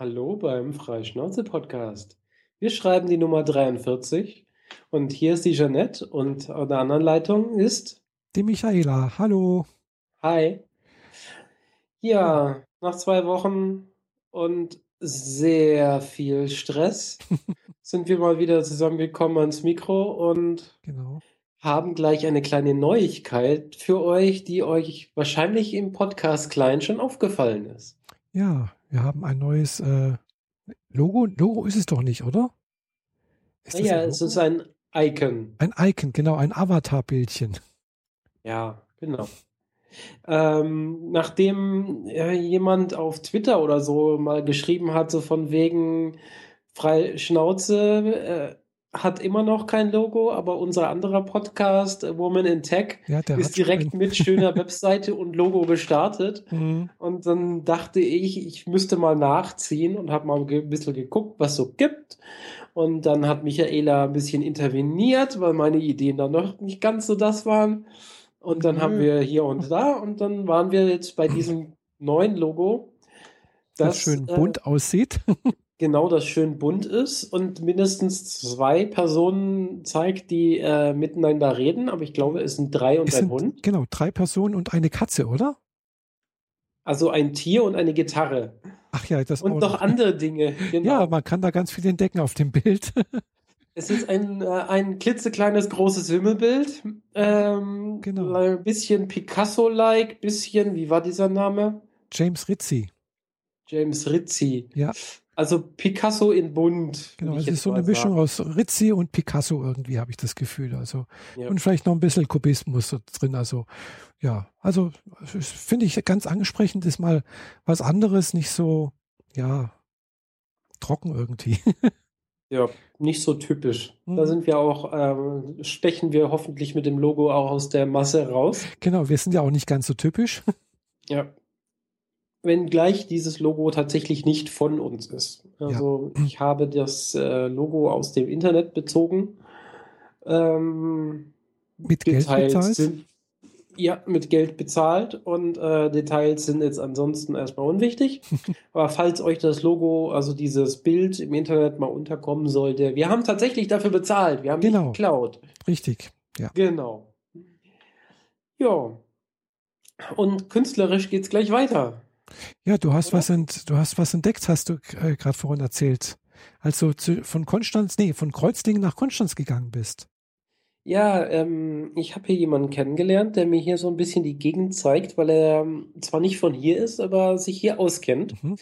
Hallo beim Freischnauze-Podcast. Wir schreiben die Nummer 43 und hier ist die Jeanette und an der anderen Leitung ist die Michaela. Hallo. Hi. Ja, nach zwei Wochen und sehr viel Stress sind wir mal wieder zusammengekommen ans Mikro und genau. haben gleich eine kleine Neuigkeit für euch, die euch wahrscheinlich im Podcast klein schon aufgefallen ist. Ja, wir haben ein neues äh, Logo. Logo ist es doch nicht, oder? Ist ja, es ist ein Icon. Ein Icon, genau, ein Avatar-Bildchen. Ja, genau. Ähm, nachdem äh, jemand auf Twitter oder so mal geschrieben hat, so von wegen frei Schnauze, äh, hat immer noch kein Logo, aber unser anderer Podcast, Woman in Tech, ja, ist direkt mit schöner Webseite und Logo gestartet. Mhm. Und dann dachte ich, ich müsste mal nachziehen und habe mal ein bisschen geguckt, was so gibt. Und dann hat Michaela ein bisschen interveniert, weil meine Ideen dann noch nicht ganz so das waren. Und dann mhm. haben wir hier und da und dann waren wir jetzt bei diesem neuen Logo, das, das schön bunt äh, aussieht. genau, das schön bunt ist und mindestens zwei Personen zeigt, die äh, miteinander reden, aber ich glaube, es sind drei und es ein sind, Hund. Genau, drei Personen und eine Katze, oder? Also ein Tier und eine Gitarre. Ach ja, das Und noch andere Dinge. Genau. Ja, man kann da ganz viel entdecken auf dem Bild. Es ist ein, äh, ein klitzekleines großes Wimmelbild. Ähm, genau. Ein bisschen Picasso-like, bisschen, wie war dieser Name? James Rizzi. James Rizzi. Ja. Also Picasso in bunt. Genau, es ist so eine Mischung sagen. aus Rizzi und Picasso irgendwie, habe ich das Gefühl. Also ja. und vielleicht noch ein bisschen Kubismus drin. Also ja, also finde ich ganz ansprechend, ist mal was anderes, nicht so, ja, trocken irgendwie. Ja, nicht so typisch. Mhm. Da sind wir auch, ähm, stechen wir hoffentlich mit dem Logo auch aus der Masse raus. Genau, wir sind ja auch nicht ganz so typisch. Ja. Wenngleich dieses Logo tatsächlich nicht von uns ist. Also ja. ich habe das äh, Logo aus dem Internet bezogen. Ähm, mit Geld bezahlt? Sind, ja, mit Geld bezahlt und äh, Details sind jetzt ansonsten erstmal unwichtig. Aber falls euch das Logo, also dieses Bild im Internet mal unterkommen sollte, wir haben tatsächlich dafür bezahlt. Wir haben genau. nicht geklaut. Richtig, ja. Genau. Ja. Und künstlerisch geht's gleich weiter. Ja, du hast was ent, du hast was entdeckt, hast du äh, gerade vorhin erzählt. Als du zu, von Konstanz, nee, von Kreuzlingen nach Konstanz gegangen bist. Ja, ähm, ich habe hier jemanden kennengelernt, der mir hier so ein bisschen die Gegend zeigt, weil er ähm, zwar nicht von hier ist, aber sich hier auskennt. Mhm.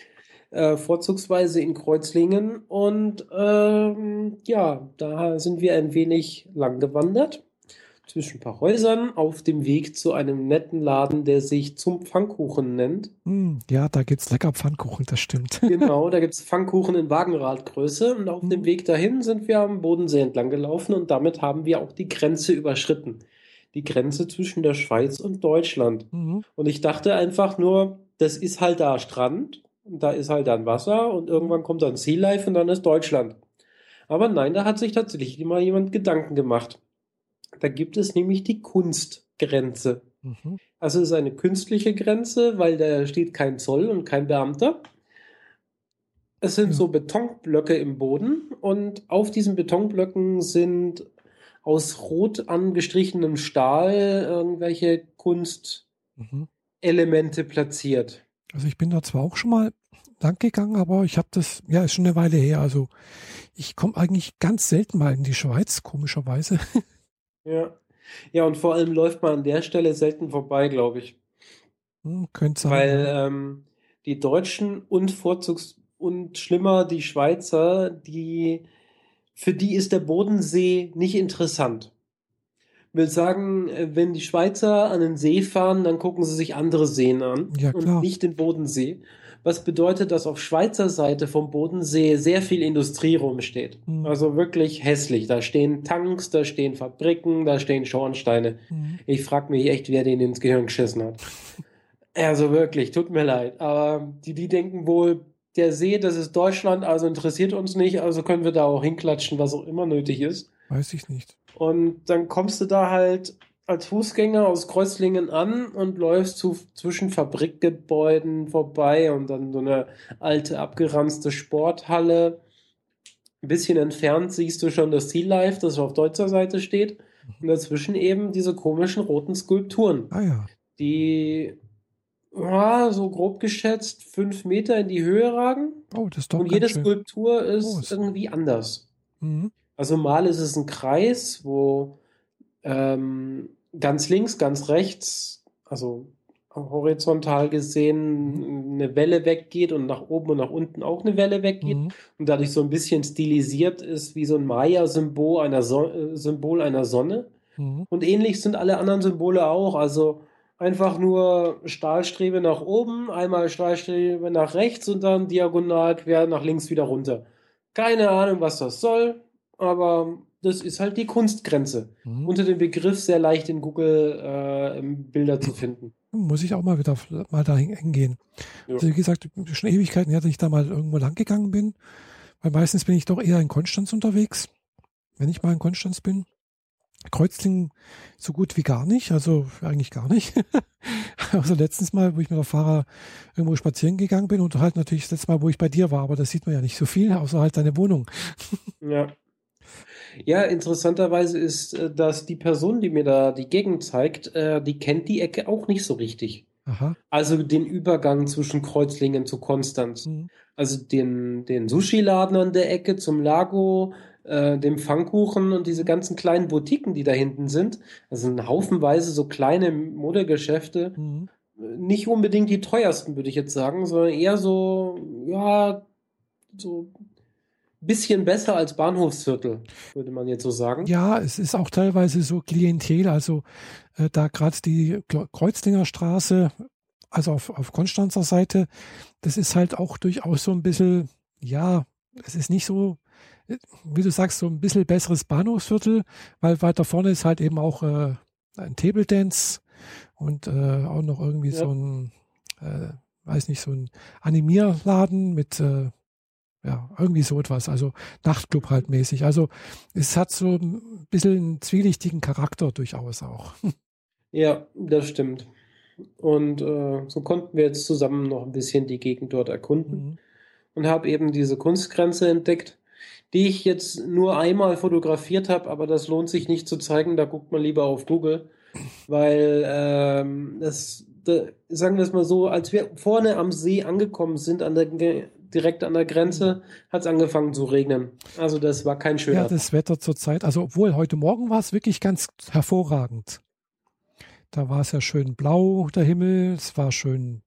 Äh, vorzugsweise in Kreuzlingen. Und ähm, ja, da sind wir ein wenig lang gewandert zwischen ein paar Häusern auf dem Weg zu einem netten Laden, der sich zum Pfannkuchen nennt. Mm, ja, da gibt es lecker Pfannkuchen, das stimmt. Genau, da gibt es Pfannkuchen in Wagenradgröße und auf dem Weg dahin sind wir am Bodensee entlang gelaufen und damit haben wir auch die Grenze überschritten. Die Grenze zwischen der Schweiz und Deutschland. Mm. Und ich dachte einfach nur, das ist halt da Strand, und da ist halt dann Wasser und irgendwann kommt dann Sea Life und dann ist Deutschland. Aber nein, da hat sich tatsächlich immer jemand Gedanken gemacht. Da gibt es nämlich die Kunstgrenze. Mhm. Also es ist eine künstliche Grenze, weil da steht kein Zoll und kein Beamter. Es sind ja. so Betonblöcke im Boden und auf diesen Betonblöcken sind aus rot angestrichenem Stahl irgendwelche Kunstelemente mhm. platziert. Also ich bin da zwar auch schon mal lang gegangen, aber ich habe das, ja, ist schon eine Weile her. Also ich komme eigentlich ganz selten mal in die Schweiz, komischerweise. Ja. Ja, und vor allem läuft man an der Stelle selten vorbei, glaube ich. Hm, könnte sein. Weil ähm, die Deutschen und Vorzugs und schlimmer die Schweizer, die für die ist der Bodensee nicht interessant. Ich will sagen, äh, wenn die Schweizer an den See fahren, dann gucken sie sich andere Seen an ja, und nicht den Bodensee was bedeutet, dass auf Schweizer Seite vom Bodensee sehr viel Industrie rumsteht. Mhm. Also wirklich hässlich. Da stehen Tanks, da stehen Fabriken, da stehen Schornsteine. Mhm. Ich frage mich echt, wer den ins Gehirn geschissen hat. Also wirklich, tut mir leid. Aber die, die denken wohl, der See, das ist Deutschland, also interessiert uns nicht, also können wir da auch hinklatschen, was auch immer nötig ist. Weiß ich nicht. Und dann kommst du da halt als Fußgänger aus Kreuzlingen an und läufst zu, zwischen Fabrikgebäuden vorbei und dann so eine alte abgeranzte Sporthalle. Ein bisschen entfernt siehst du schon das Sea Life, das auf deutscher Seite steht. Und dazwischen eben diese komischen roten Skulpturen. Ah ja. Die ja, so grob geschätzt fünf Meter in die Höhe ragen. Oh, das ist doch Und jede Skulptur ist groß. irgendwie anders. Mhm. Also mal ist es ein Kreis, wo ähm, ganz links, ganz rechts, also horizontal gesehen eine Welle weggeht und nach oben und nach unten auch eine Welle weggeht mhm. und dadurch so ein bisschen stilisiert ist wie so ein Maya-Symbol einer, so äh, Symbol einer Sonne. Mhm. Und ähnlich sind alle anderen Symbole auch. Also einfach nur Stahlstrebe nach oben, einmal Stahlstrebe nach rechts und dann diagonal quer nach links wieder runter. Keine Ahnung, was das soll, aber das ist halt die Kunstgrenze. Mhm. Unter dem Begriff sehr leicht in Google äh, Bilder zu finden. Muss ich auch mal wieder mal da hingehen. Ja. Also wie gesagt, schon Ewigkeiten her, dass ich da mal irgendwo lang gegangen bin. Weil meistens bin ich doch eher in Konstanz unterwegs, wenn ich mal in Konstanz bin. Kreuzlingen so gut wie gar nicht, also eigentlich gar nicht. also letztens mal, wo ich mit der Fahrer irgendwo spazieren gegangen bin und halt natürlich das letzte Mal, wo ich bei dir war, aber das sieht man ja nicht so viel, außer halt deine Wohnung. ja. Ja, interessanterweise ist, äh, dass die Person, die mir da die Gegend zeigt, äh, die kennt die Ecke auch nicht so richtig. Aha. Also den Übergang zwischen Kreuzlingen zu Konstanz. Mhm. Also den, den Sushi-Laden an der Ecke zum Lago, äh, dem Pfannkuchen und diese ganzen kleinen Boutiquen, die da hinten sind. Also ein Haufenweise so kleine Modegeschäfte. Mhm. Nicht unbedingt die teuersten, würde ich jetzt sagen, sondern eher so, ja, so bisschen besser als Bahnhofsviertel, würde man jetzt so sagen. Ja, es ist auch teilweise so Klientel, also äh, da gerade die Kreuzlinger Straße, also auf, auf Konstanzer Seite, das ist halt auch durchaus so ein bisschen, ja, es ist nicht so wie du sagst, so ein bisschen besseres Bahnhofsviertel, weil weiter vorne ist halt eben auch äh, ein Table Dance und äh, auch noch irgendwie ja. so ein, äh, weiß nicht, so ein Animierladen mit, äh, ja, irgendwie so etwas, also Nachtclub halt mäßig. Also es hat so ein bisschen einen zwielichtigen Charakter durchaus auch. Ja, das stimmt. Und äh, so konnten wir jetzt zusammen noch ein bisschen die Gegend dort erkunden mhm. und habe eben diese Kunstgrenze entdeckt die ich jetzt nur einmal fotografiert habe, aber das lohnt sich nicht zu zeigen, da guckt man lieber auf Google, weil ähm, das, da, sagen wir es mal so, als wir vorne am See angekommen sind, an der, direkt an der Grenze, hat es angefangen zu regnen. Also das war kein schöner. Ja, das Wetter zurzeit, also obwohl heute Morgen war es wirklich ganz hervorragend. Da war es ja schön blau, der Himmel, es war schön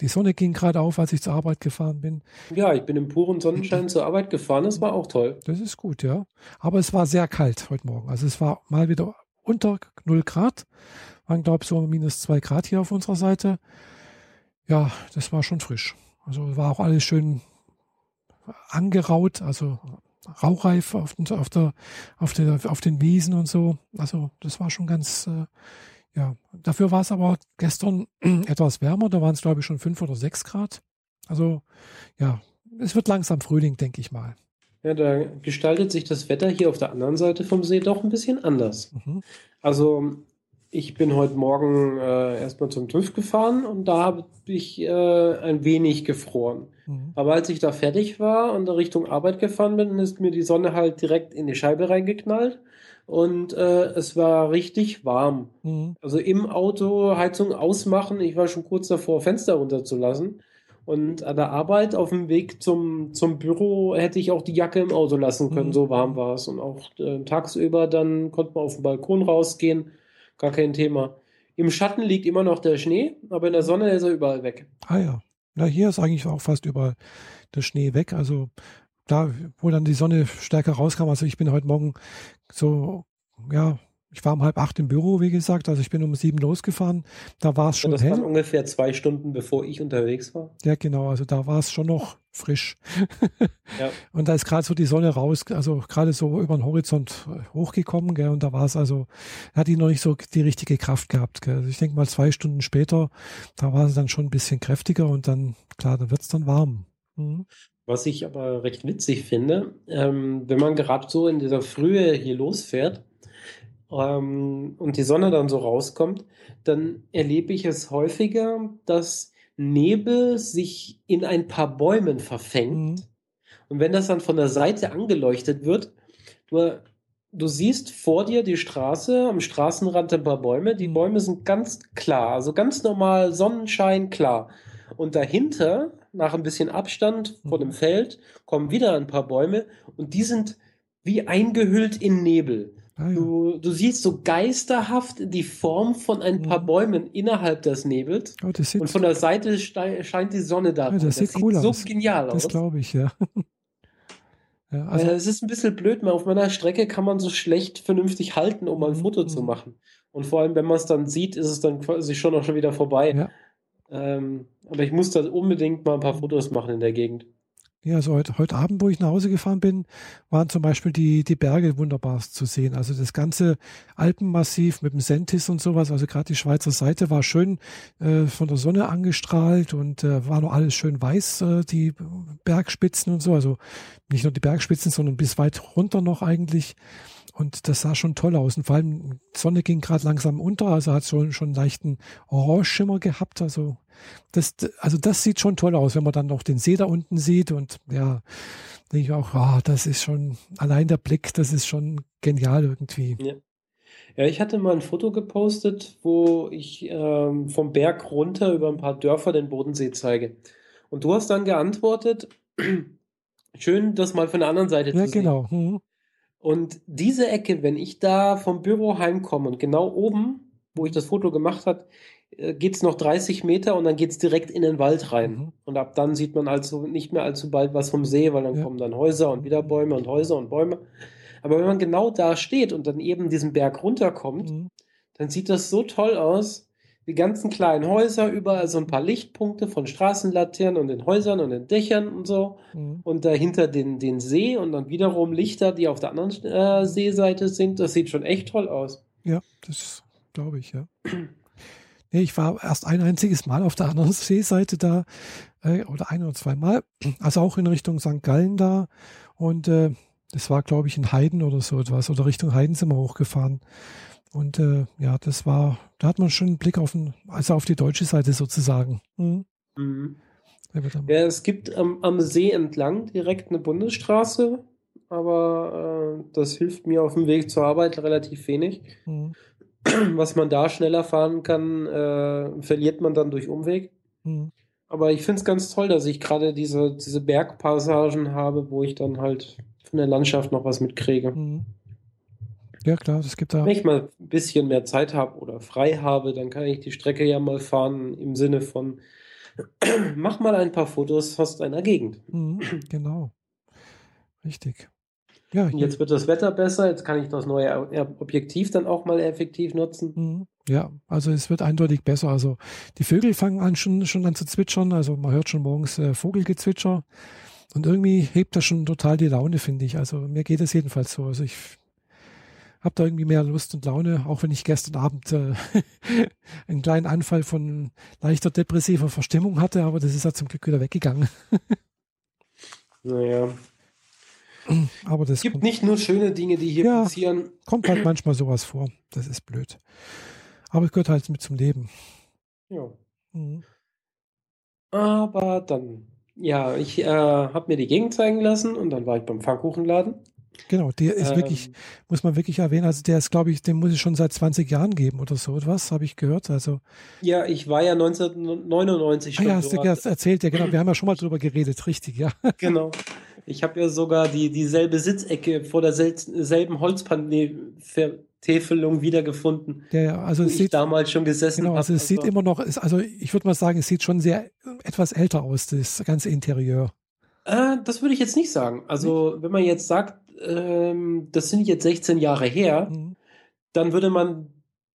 die Sonne ging gerade auf, als ich zur Arbeit gefahren bin. Ja, ich bin im puren Sonnenschein zur Arbeit gefahren. Das war auch toll. Das ist gut, ja. Aber es war sehr kalt heute Morgen. Also es war mal wieder unter 0 Grad. Waren, glaube ich, so minus 2 Grad hier auf unserer Seite. Ja, das war schon frisch. Also war auch alles schön angeraut, also rauchreif auf, auf, der, auf, der, auf den Wiesen und so. Also das war schon ganz, äh, ja, dafür war es aber gestern etwas wärmer. Da waren es, glaube ich, schon fünf oder sechs Grad. Also, ja, es wird langsam Frühling, denke ich mal. Ja, da gestaltet sich das Wetter hier auf der anderen Seite vom See doch ein bisschen anders. Mhm. Also, ich bin heute Morgen äh, erstmal zum TÜV gefahren und da habe ich äh, ein wenig gefroren. Mhm. Aber als ich da fertig war und Richtung Arbeit gefahren bin, ist mir die Sonne halt direkt in die Scheibe reingeknallt und äh, es war richtig warm. Mhm. Also im Auto Heizung ausmachen. Ich war schon kurz davor, Fenster runterzulassen. Und an der Arbeit auf dem Weg zum, zum Büro hätte ich auch die Jacke im Auto lassen können, mhm. so warm war es. Und auch äh, tagsüber dann konnte man auf den Balkon rausgehen, gar kein Thema. Im Schatten liegt immer noch der Schnee, aber in der Sonne ist er überall weg. Ah ja. Na, hier ist eigentlich auch fast überall der Schnee weg. Also da, wo dann die Sonne stärker rauskam, also ich bin heute Morgen so, ja, ich war um halb acht im Büro, wie gesagt, also ich bin um sieben losgefahren. Da war es schon Und das hell. waren ungefähr zwei Stunden, bevor ich unterwegs war. Ja, genau, also da war es schon noch frisch. ja. Und da ist gerade so die Sonne raus, also gerade so über den Horizont hochgekommen, gell, und da war es also, hat die noch nicht so die richtige Kraft gehabt. Gell. Also ich denke mal zwei Stunden später, da war es dann schon ein bisschen kräftiger und dann, klar, da wird es dann warm. Mhm. Was ich aber recht witzig finde, ähm, wenn man gerade so in dieser Frühe hier losfährt, ähm, und die Sonne dann so rauskommt, dann erlebe ich es häufiger, dass Nebel sich in ein paar Bäumen verfängt. Mhm. Und wenn das dann von der Seite angeleuchtet wird, du, du siehst vor dir die Straße, am Straßenrand ein paar Bäume. Die mhm. Bäume sind ganz klar, also ganz normal Sonnenschein klar. Und dahinter, nach ein bisschen Abstand vor dem mhm. Feld, kommen wieder ein paar Bäume und die sind wie eingehüllt in Nebel. Ah, ja. du, du siehst so geisterhaft die Form von ein paar mhm. Bäumen innerhalb des Nebels. Oh, und von der Seite scheint die Sonne da. Ja, das, das, sieht, cool so aus. genial das aus. Das glaube ich, ja. ja also, es ist ein bisschen blöd, auf meiner Strecke kann man so schlecht vernünftig halten, um ein mhm, Foto zu machen. Und vor allem, wenn man es dann sieht, ist es dann quasi schon auch schon wieder vorbei. Ja. Ähm, aber ich muss da unbedingt mal ein paar Fotos machen in der Gegend. Ja, also heute, heute Abend, wo ich nach Hause gefahren bin, waren zum Beispiel die, die Berge wunderbar zu sehen. Also das ganze Alpenmassiv mit dem Sentis und sowas, also gerade die Schweizer Seite war schön äh, von der Sonne angestrahlt und äh, war noch alles schön weiß, äh, die Bergspitzen und so. Also nicht nur die Bergspitzen, sondern bis weit runter noch eigentlich. Und das sah schon toll aus. Und vor allem, die Sonne ging gerade langsam unter, also hat schon, schon einen leichten Orange-Schimmer gehabt. Also das, also das sieht schon toll aus, wenn man dann noch den See da unten sieht. Und ja, denke ich auch, oh, das ist schon, allein der Blick, das ist schon genial irgendwie. Ja. Ja, ich hatte mal ein Foto gepostet, wo ich ähm, vom Berg runter über ein paar Dörfer den Bodensee zeige. Und du hast dann geantwortet, schön, das mal von der anderen Seite ja, zu sehen. Ja, genau. Mhm. Und diese Ecke, wenn ich da vom Büro heimkomme und genau oben, wo ich das Foto gemacht habe, äh, geht es noch 30 Meter und dann geht es direkt in den Wald rein. Mhm. Und ab dann sieht man also nicht mehr allzu bald was vom See, weil dann ja. kommen dann Häuser und wieder Bäume und Häuser und Bäume. Aber wenn man genau da steht und dann eben diesen Berg runterkommt, mhm. dann sieht das so toll aus, die ganzen kleinen Häuser, überall so ein paar Lichtpunkte von Straßenlaternen und den Häusern und den Dächern und so. Mhm. Und dahinter den, den See und dann wiederum Lichter, die auf der anderen äh, Seeseite sind. Das sieht schon echt toll aus. Ja, das glaube ich, ja. nee, ich war erst ein einziges Mal auf der anderen Seeseite da, äh, oder ein oder zwei Mal, also auch in Richtung St. Gallen da. Und äh, das war, glaube ich, in Heiden oder so etwas, oder Richtung Heiden sind wir hochgefahren. Und äh, ja, das war, da hat man schon einen Blick auf, den, also auf die deutsche Seite sozusagen. Mhm. Mhm. Ja, es gibt ähm, am See entlang direkt eine Bundesstraße, aber äh, das hilft mir auf dem Weg zur Arbeit relativ wenig. Mhm. Was man da schneller fahren kann, äh, verliert man dann durch Umweg. Mhm. Aber ich finde es ganz toll, dass ich gerade diese, diese Bergpassagen habe, wo ich dann halt von der Landschaft noch was mitkriege. Mhm. Ja, klar, es gibt da. Wenn ich mal ein bisschen mehr Zeit habe oder frei habe, dann kann ich die Strecke ja mal fahren im Sinne von, mach mal ein paar Fotos aus deiner Gegend. Mhm, genau. Richtig. Ja, Und jetzt wird das Wetter besser, jetzt kann ich das neue Objektiv dann auch mal effektiv nutzen. Mhm. Ja, also es wird eindeutig besser. Also die Vögel fangen an schon, schon an zu zwitschern, also man hört schon morgens äh, Vogelgezwitscher. Und irgendwie hebt das schon total die Laune, finde ich. Also mir geht es jedenfalls so. Also ich habe da irgendwie mehr Lust und Laune, auch wenn ich gestern Abend äh, einen kleinen Anfall von leichter depressiver Verstimmung hatte, aber das ist ja zum Glück wieder weggegangen. naja. Aber das es gibt nicht nur schöne Dinge, die hier ja, passieren. Kommt halt manchmal sowas vor. Das ist blöd. Aber es gehört halt mit zum Leben. Ja. Mhm. Aber dann, ja, ich äh, habe mir die Gegend zeigen lassen und dann war ich beim Pfannkuchenladen. Genau, der ist ähm, wirklich, muss man wirklich erwähnen, also der ist, glaube ich, den muss es schon seit 20 Jahren geben oder so etwas, habe ich gehört. Also Ja, ich war ja 1999 schon. Ah, ja, hast du das erzählt, ja genau, wir haben ja schon mal drüber geredet, richtig, ja. Genau. Ich habe ja sogar die dieselbe Sitzecke vor derselben Holzpantäfelung wiedergefunden. Ja, ja, also es sieht damals schon gesessen Genau, also es sieht also immer noch, also ich würde mal sagen, es sieht schon sehr etwas älter aus, das ganze Interieur. Äh, das würde ich jetzt nicht sagen. Also, wenn man jetzt sagt, ähm, das sind jetzt 16 Jahre her, mhm. dann würde man,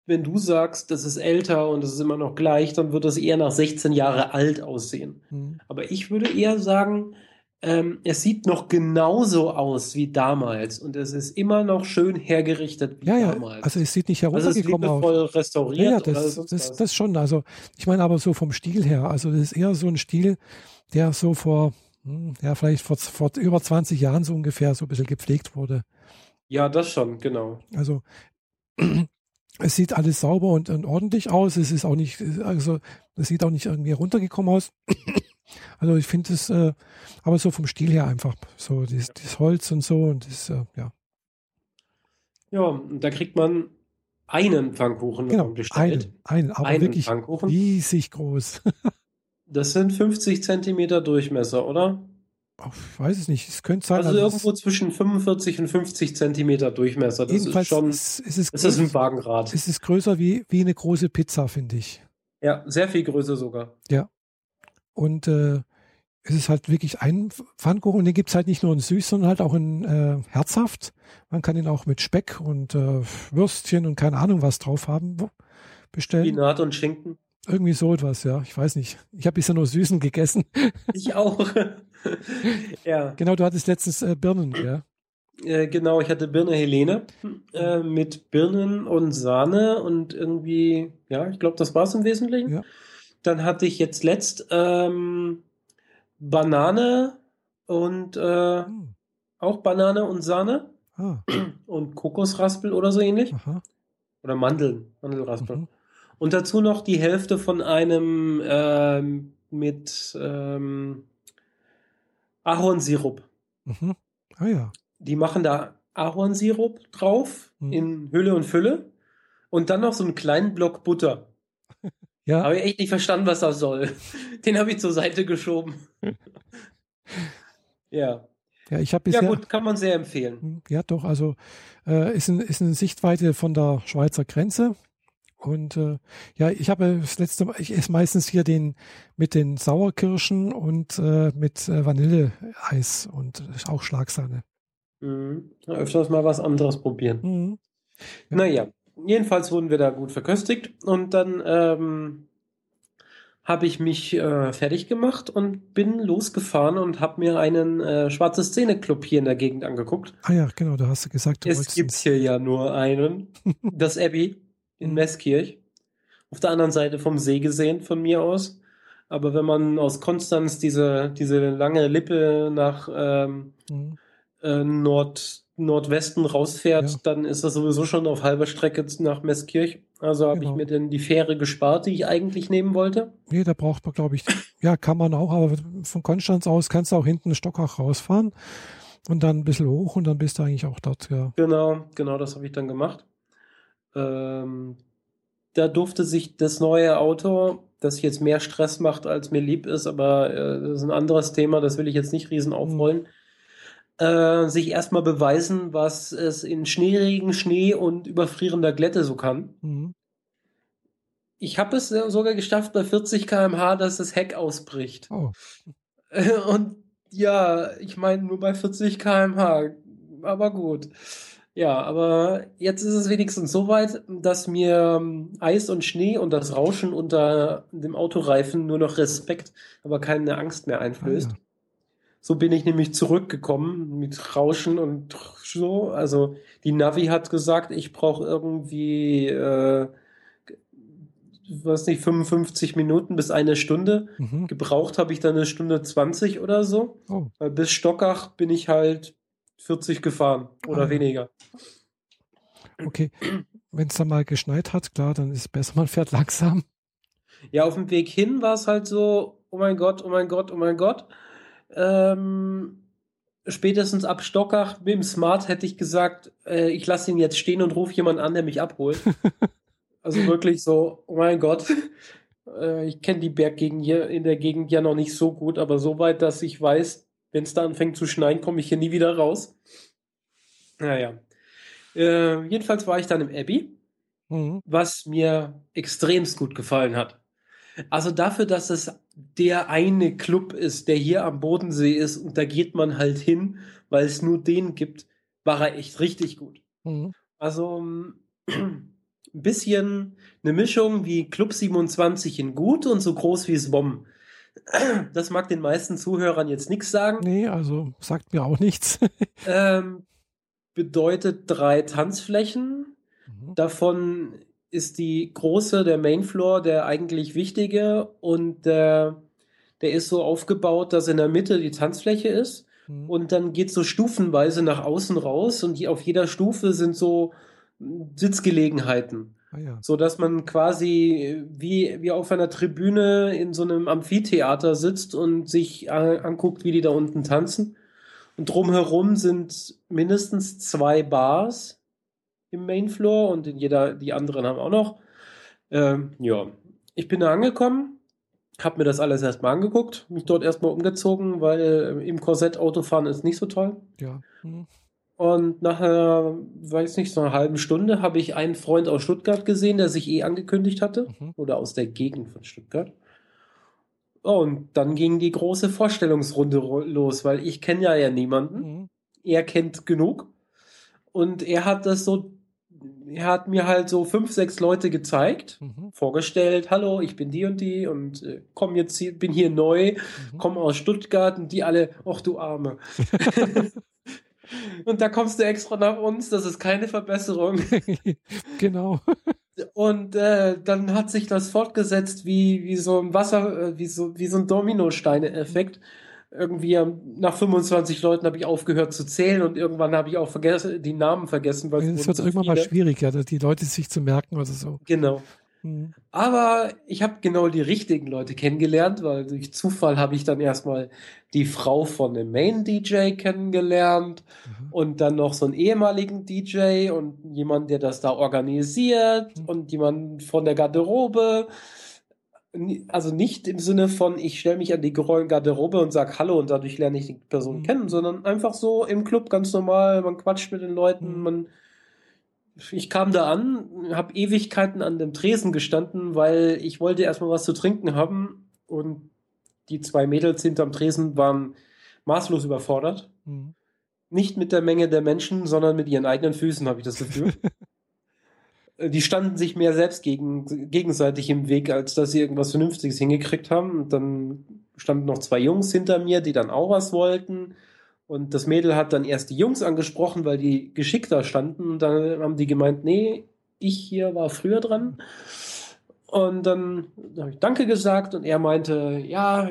wenn du sagst, das ist älter und es ist immer noch gleich, dann würde es eher nach 16 Jahre alt aussehen. Mhm. Aber ich würde eher sagen, ähm, es sieht noch genauso aus wie damals und es ist immer noch schön hergerichtet wie ja, damals. Ja, also es sieht nicht heruntergekommen also es ist aus. restauriert. Ja, ja das, das, das schon. Also ich meine aber so vom Stil her. Also das ist eher so ein Stil, der so vor hm, ja, vielleicht vor, vor über 20 Jahren so ungefähr so ein bisschen gepflegt wurde. Ja, das schon, genau. Also es sieht alles sauber und, und, ordentlich aus. Es ist auch nicht, also es sieht auch nicht irgendwie runtergekommen aus. Also ich finde es, äh, aber so vom Stil her einfach so das, das Holz und so und das, äh, ja. Ja, da kriegt man einen Pfannkuchen genau, bestellt. Einen, einen aber einen wirklich riesig groß. das sind 50 Zentimeter Durchmesser, oder? Ich weiß es nicht. Es könnte sein. Also, also irgendwo zwischen 45 und 50 Zentimeter Durchmesser. Das ist schon. Ist, ist es, ist es ein Wagenrad. Es ist größer wie, wie eine große Pizza, finde ich. Ja, sehr viel größer sogar. Ja. Und äh, es ist halt wirklich ein Pfannkuchen. Den gibt es halt nicht nur in süß, sondern halt auch in äh, herzhaft. Man kann ihn auch mit Speck und äh, Würstchen und keine Ahnung was drauf haben bestellen. Spinat und Schinken. Irgendwie so etwas, ja. Ich weiß nicht. Ich habe bisher nur Süßen gegessen. Ich auch. ja. Genau, du hattest letztens äh, Birnen, ja. Äh, genau, ich hatte Birne Helene äh, mit Birnen und Sahne und irgendwie, ja, ich glaube, das war es im Wesentlichen. Ja. Dann hatte ich jetzt letzt ähm, Banane und äh, hm. auch Banane und Sahne ah. und Kokosraspel oder so ähnlich. Aha. Oder Mandeln, Mandelraspel. Mhm. Und dazu noch die Hälfte von einem ähm, mit ähm, Ahornsirup. Mhm. Ah ja. Die machen da Ahornsirup drauf mhm. in Hülle und Fülle und dann noch so einen kleinen Block Butter. Ja. Habe ich echt nicht verstanden, was das soll. Den habe ich zur Seite geschoben. ja. Ja, ich habe bisher. Ja, gut, kann man sehr empfehlen. Hm, ja, doch. Also äh, ist, ein, ist eine Sichtweite von der Schweizer Grenze. Und äh, ja, ich habe das letzte Mal, ich esse meistens hier den mit den Sauerkirschen und äh, mit äh, Vanilleeis und auch Schlagsahne. Mhm. Öfters mal was anderes probieren. Mhm. Ja. Naja, jedenfalls wurden wir da gut verköstigt und dann ähm, habe ich mich äh, fertig gemacht und bin losgefahren und habe mir einen äh, schwarze Szene Club hier in der Gegend angeguckt. Ah ja, genau, da hast du gesagt. Du es gibt hier ja nur einen, das Abbey in Meßkirch. Auf der anderen Seite vom See gesehen, von mir aus. Aber wenn man aus Konstanz diese, diese lange Lippe nach ähm, mhm. äh, Nord, Nordwesten rausfährt, ja. dann ist das sowieso schon auf halber Strecke nach Meßkirch. Also habe genau. ich mir denn die Fähre gespart, die ich eigentlich nehmen wollte. Nee, da braucht man, glaube ich, ja, kann man auch, aber von Konstanz aus kannst du auch hinten Stockach rausfahren und dann ein bisschen hoch und dann bist du eigentlich auch dort, ja. Genau, genau, das habe ich dann gemacht. Ähm, da durfte sich das neue Auto, das jetzt mehr Stress macht, als mir lieb ist, aber äh, das ist ein anderes Thema, das will ich jetzt nicht riesen aufrollen, mhm. Äh, sich erstmal beweisen, was es in Schneeregen, Schnee und überfrierender Glätte so kann. Mhm. Ich habe es sogar geschafft bei 40 km/h, dass das Heck ausbricht. Oh. Und ja, ich meine nur bei 40 km/h, aber gut. Ja, aber jetzt ist es wenigstens so weit, dass mir ähm, Eis und Schnee und das Rauschen unter dem Autoreifen nur noch Respekt, aber keine Angst mehr einflößt. Ah, ja. So bin ich nämlich zurückgekommen mit Rauschen und so. Also die Navi hat gesagt, ich brauche irgendwie, äh, was nicht, 55 Minuten bis eine Stunde. Mhm. Gebraucht habe ich dann eine Stunde 20 oder so. Oh. Bis Stockach bin ich halt 40 gefahren oder ah, weniger. Okay, wenn es dann mal geschneit hat, klar, dann ist es besser, man fährt langsam. Ja, auf dem Weg hin war es halt so, oh mein Gott, oh mein Gott, oh mein Gott. Ähm, spätestens ab Stockach mit dem Smart hätte ich gesagt, äh, ich lasse ihn jetzt stehen und rufe jemanden an, der mich abholt. also wirklich so, oh mein Gott. Äh, ich kenne die Berggegend hier in der Gegend ja noch nicht so gut, aber so weit, dass ich weiß, wenn es da anfängt zu schneien, komme ich hier nie wieder raus. Naja. Äh, jedenfalls war ich dann im Abbey, mhm. was mir extremst gut gefallen hat. Also dafür, dass es der eine Club ist, der hier am Bodensee ist und da geht man halt hin, weil es nur den gibt, war er echt richtig gut. Mhm. Also ein bisschen eine Mischung wie Club 27 in gut und so groß wie SWOM. Das mag den meisten Zuhörern jetzt nichts sagen. Nee, also sagt mir auch nichts. ähm, bedeutet drei Tanzflächen. Mhm. Davon ist die große, der Mainfloor, der eigentlich wichtige und der, der ist so aufgebaut, dass in der Mitte die Tanzfläche ist. Mhm. Und dann geht so stufenweise nach außen raus und auf jeder Stufe sind so Sitzgelegenheiten. Ah, ja. So dass man quasi wie, wie auf einer Tribüne in so einem Amphitheater sitzt und sich anguckt, wie die da unten tanzen. Und drumherum sind mindestens zwei Bars im Mainfloor und in jeder, die anderen haben auch noch. Ähm, ja, ich bin da angekommen, habe mir das alles erstmal angeguckt, mich dort erstmal umgezogen, weil im Korsett Autofahren ist nicht so toll. Ja. Hm. Und nach einer, weiß nicht, so einer halben Stunde habe ich einen Freund aus Stuttgart gesehen, der sich eh angekündigt hatte. Mhm. Oder aus der Gegend von Stuttgart. Und dann ging die große Vorstellungsrunde los, weil ich kenne ja ja niemanden. Mhm. Er kennt genug. Und er hat das so, er hat mir halt so fünf, sechs Leute gezeigt, mhm. vorgestellt, hallo, ich bin die und die und äh, komm jetzt hier, bin hier neu, mhm. komme aus Stuttgart und die alle, ach du Arme. Und da kommst du extra nach uns, das ist keine Verbesserung. genau. Und äh, dann hat sich das fortgesetzt wie, wie so ein Wasser, äh, wie so, wie so ein Dominosteine-Effekt. Irgendwie nach 25 Leuten habe ich aufgehört zu zählen und irgendwann habe ich auch vergessen, die Namen vergessen. Weil es wird so irgendwann viele. mal schwierig, ja, die Leute sich zu merken oder so. Genau. Mhm. Aber ich habe genau die richtigen Leute kennengelernt, weil durch Zufall habe ich dann erstmal die Frau von dem Main DJ kennengelernt mhm. und dann noch so einen ehemaligen DJ und jemand, der das da organisiert mhm. und jemand von der Garderobe. Also nicht im Sinne von, ich stelle mich an die Garderobe und sage Hallo und dadurch lerne ich die Person mhm. kennen, sondern einfach so im Club ganz normal, man quatscht mit den Leuten, mhm. man ich kam da an, habe Ewigkeiten an dem Tresen gestanden, weil ich wollte erstmal was zu trinken haben und die zwei Mädels hinterm Tresen waren maßlos überfordert. Mhm. Nicht mit der Menge der Menschen, sondern mit ihren eigenen Füßen, habe ich das Gefühl. die standen sich mehr selbst gegen, gegenseitig im Weg, als dass sie irgendwas Vernünftiges hingekriegt haben. Und dann standen noch zwei Jungs hinter mir, die dann auch was wollten. Und das Mädel hat dann erst die Jungs angesprochen, weil die geschickter standen. Und dann haben die gemeint, nee, ich hier war früher dran. Und dann habe ich Danke gesagt und er meinte, ja,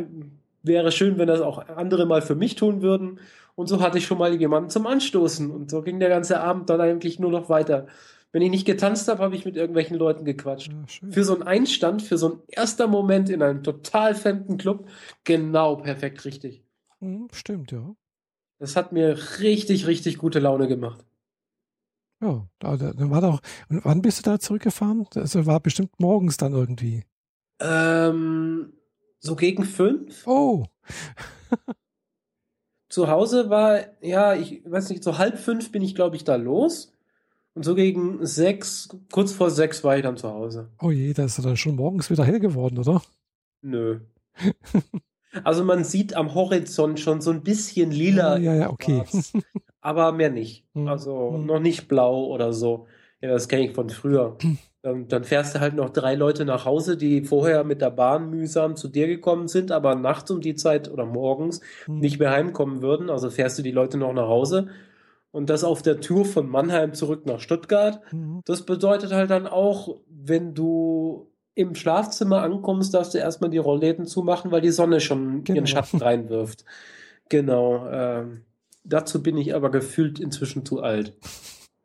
wäre schön, wenn das auch andere mal für mich tun würden. Und so hatte ich schon mal jemanden zum Anstoßen. Und so ging der ganze Abend dann eigentlich nur noch weiter. Wenn ich nicht getanzt habe, habe ich mit irgendwelchen Leuten gequatscht. Ja, für so einen Einstand, für so einen erster Moment in einem total fremden Club, genau perfekt richtig. Hm, stimmt, ja. Das hat mir richtig, richtig gute Laune gemacht. Ja, dann war doch. Und wann bist du da zurückgefahren? Das war bestimmt morgens dann irgendwie. Ähm, so gegen fünf. Oh. zu Hause war, ja, ich weiß nicht, so halb fünf bin ich, glaube ich, da los. Und so gegen sechs, kurz vor sechs war ich dann zu Hause. Oh je, da ist dann schon morgens wieder hell geworden, oder? Nö. Also man sieht am Horizont schon so ein bisschen lila. Ja, ja, okay. aber mehr nicht. Hm, also mhm. noch nicht blau oder so. Ja, das kenne ich von früher. Dann, dann, fährst du halt noch drei Leute nach Hause, die vorher mit der Bahn mühsam zu dir gekommen sind, aber nachts um die Zeit oder morgens mhm. nicht mehr heimkommen würden. Also fährst du die Leute noch nach Hause. Und das auf der Tour von Mannheim zurück nach Stuttgart. Mhm. Das bedeutet halt dann auch, wenn du im Schlafzimmer ankommst, darfst du erstmal die Rollläden zumachen, weil die Sonne schon genau. ihren Schatten reinwirft. Genau. Ähm, dazu bin ich aber gefühlt inzwischen zu alt.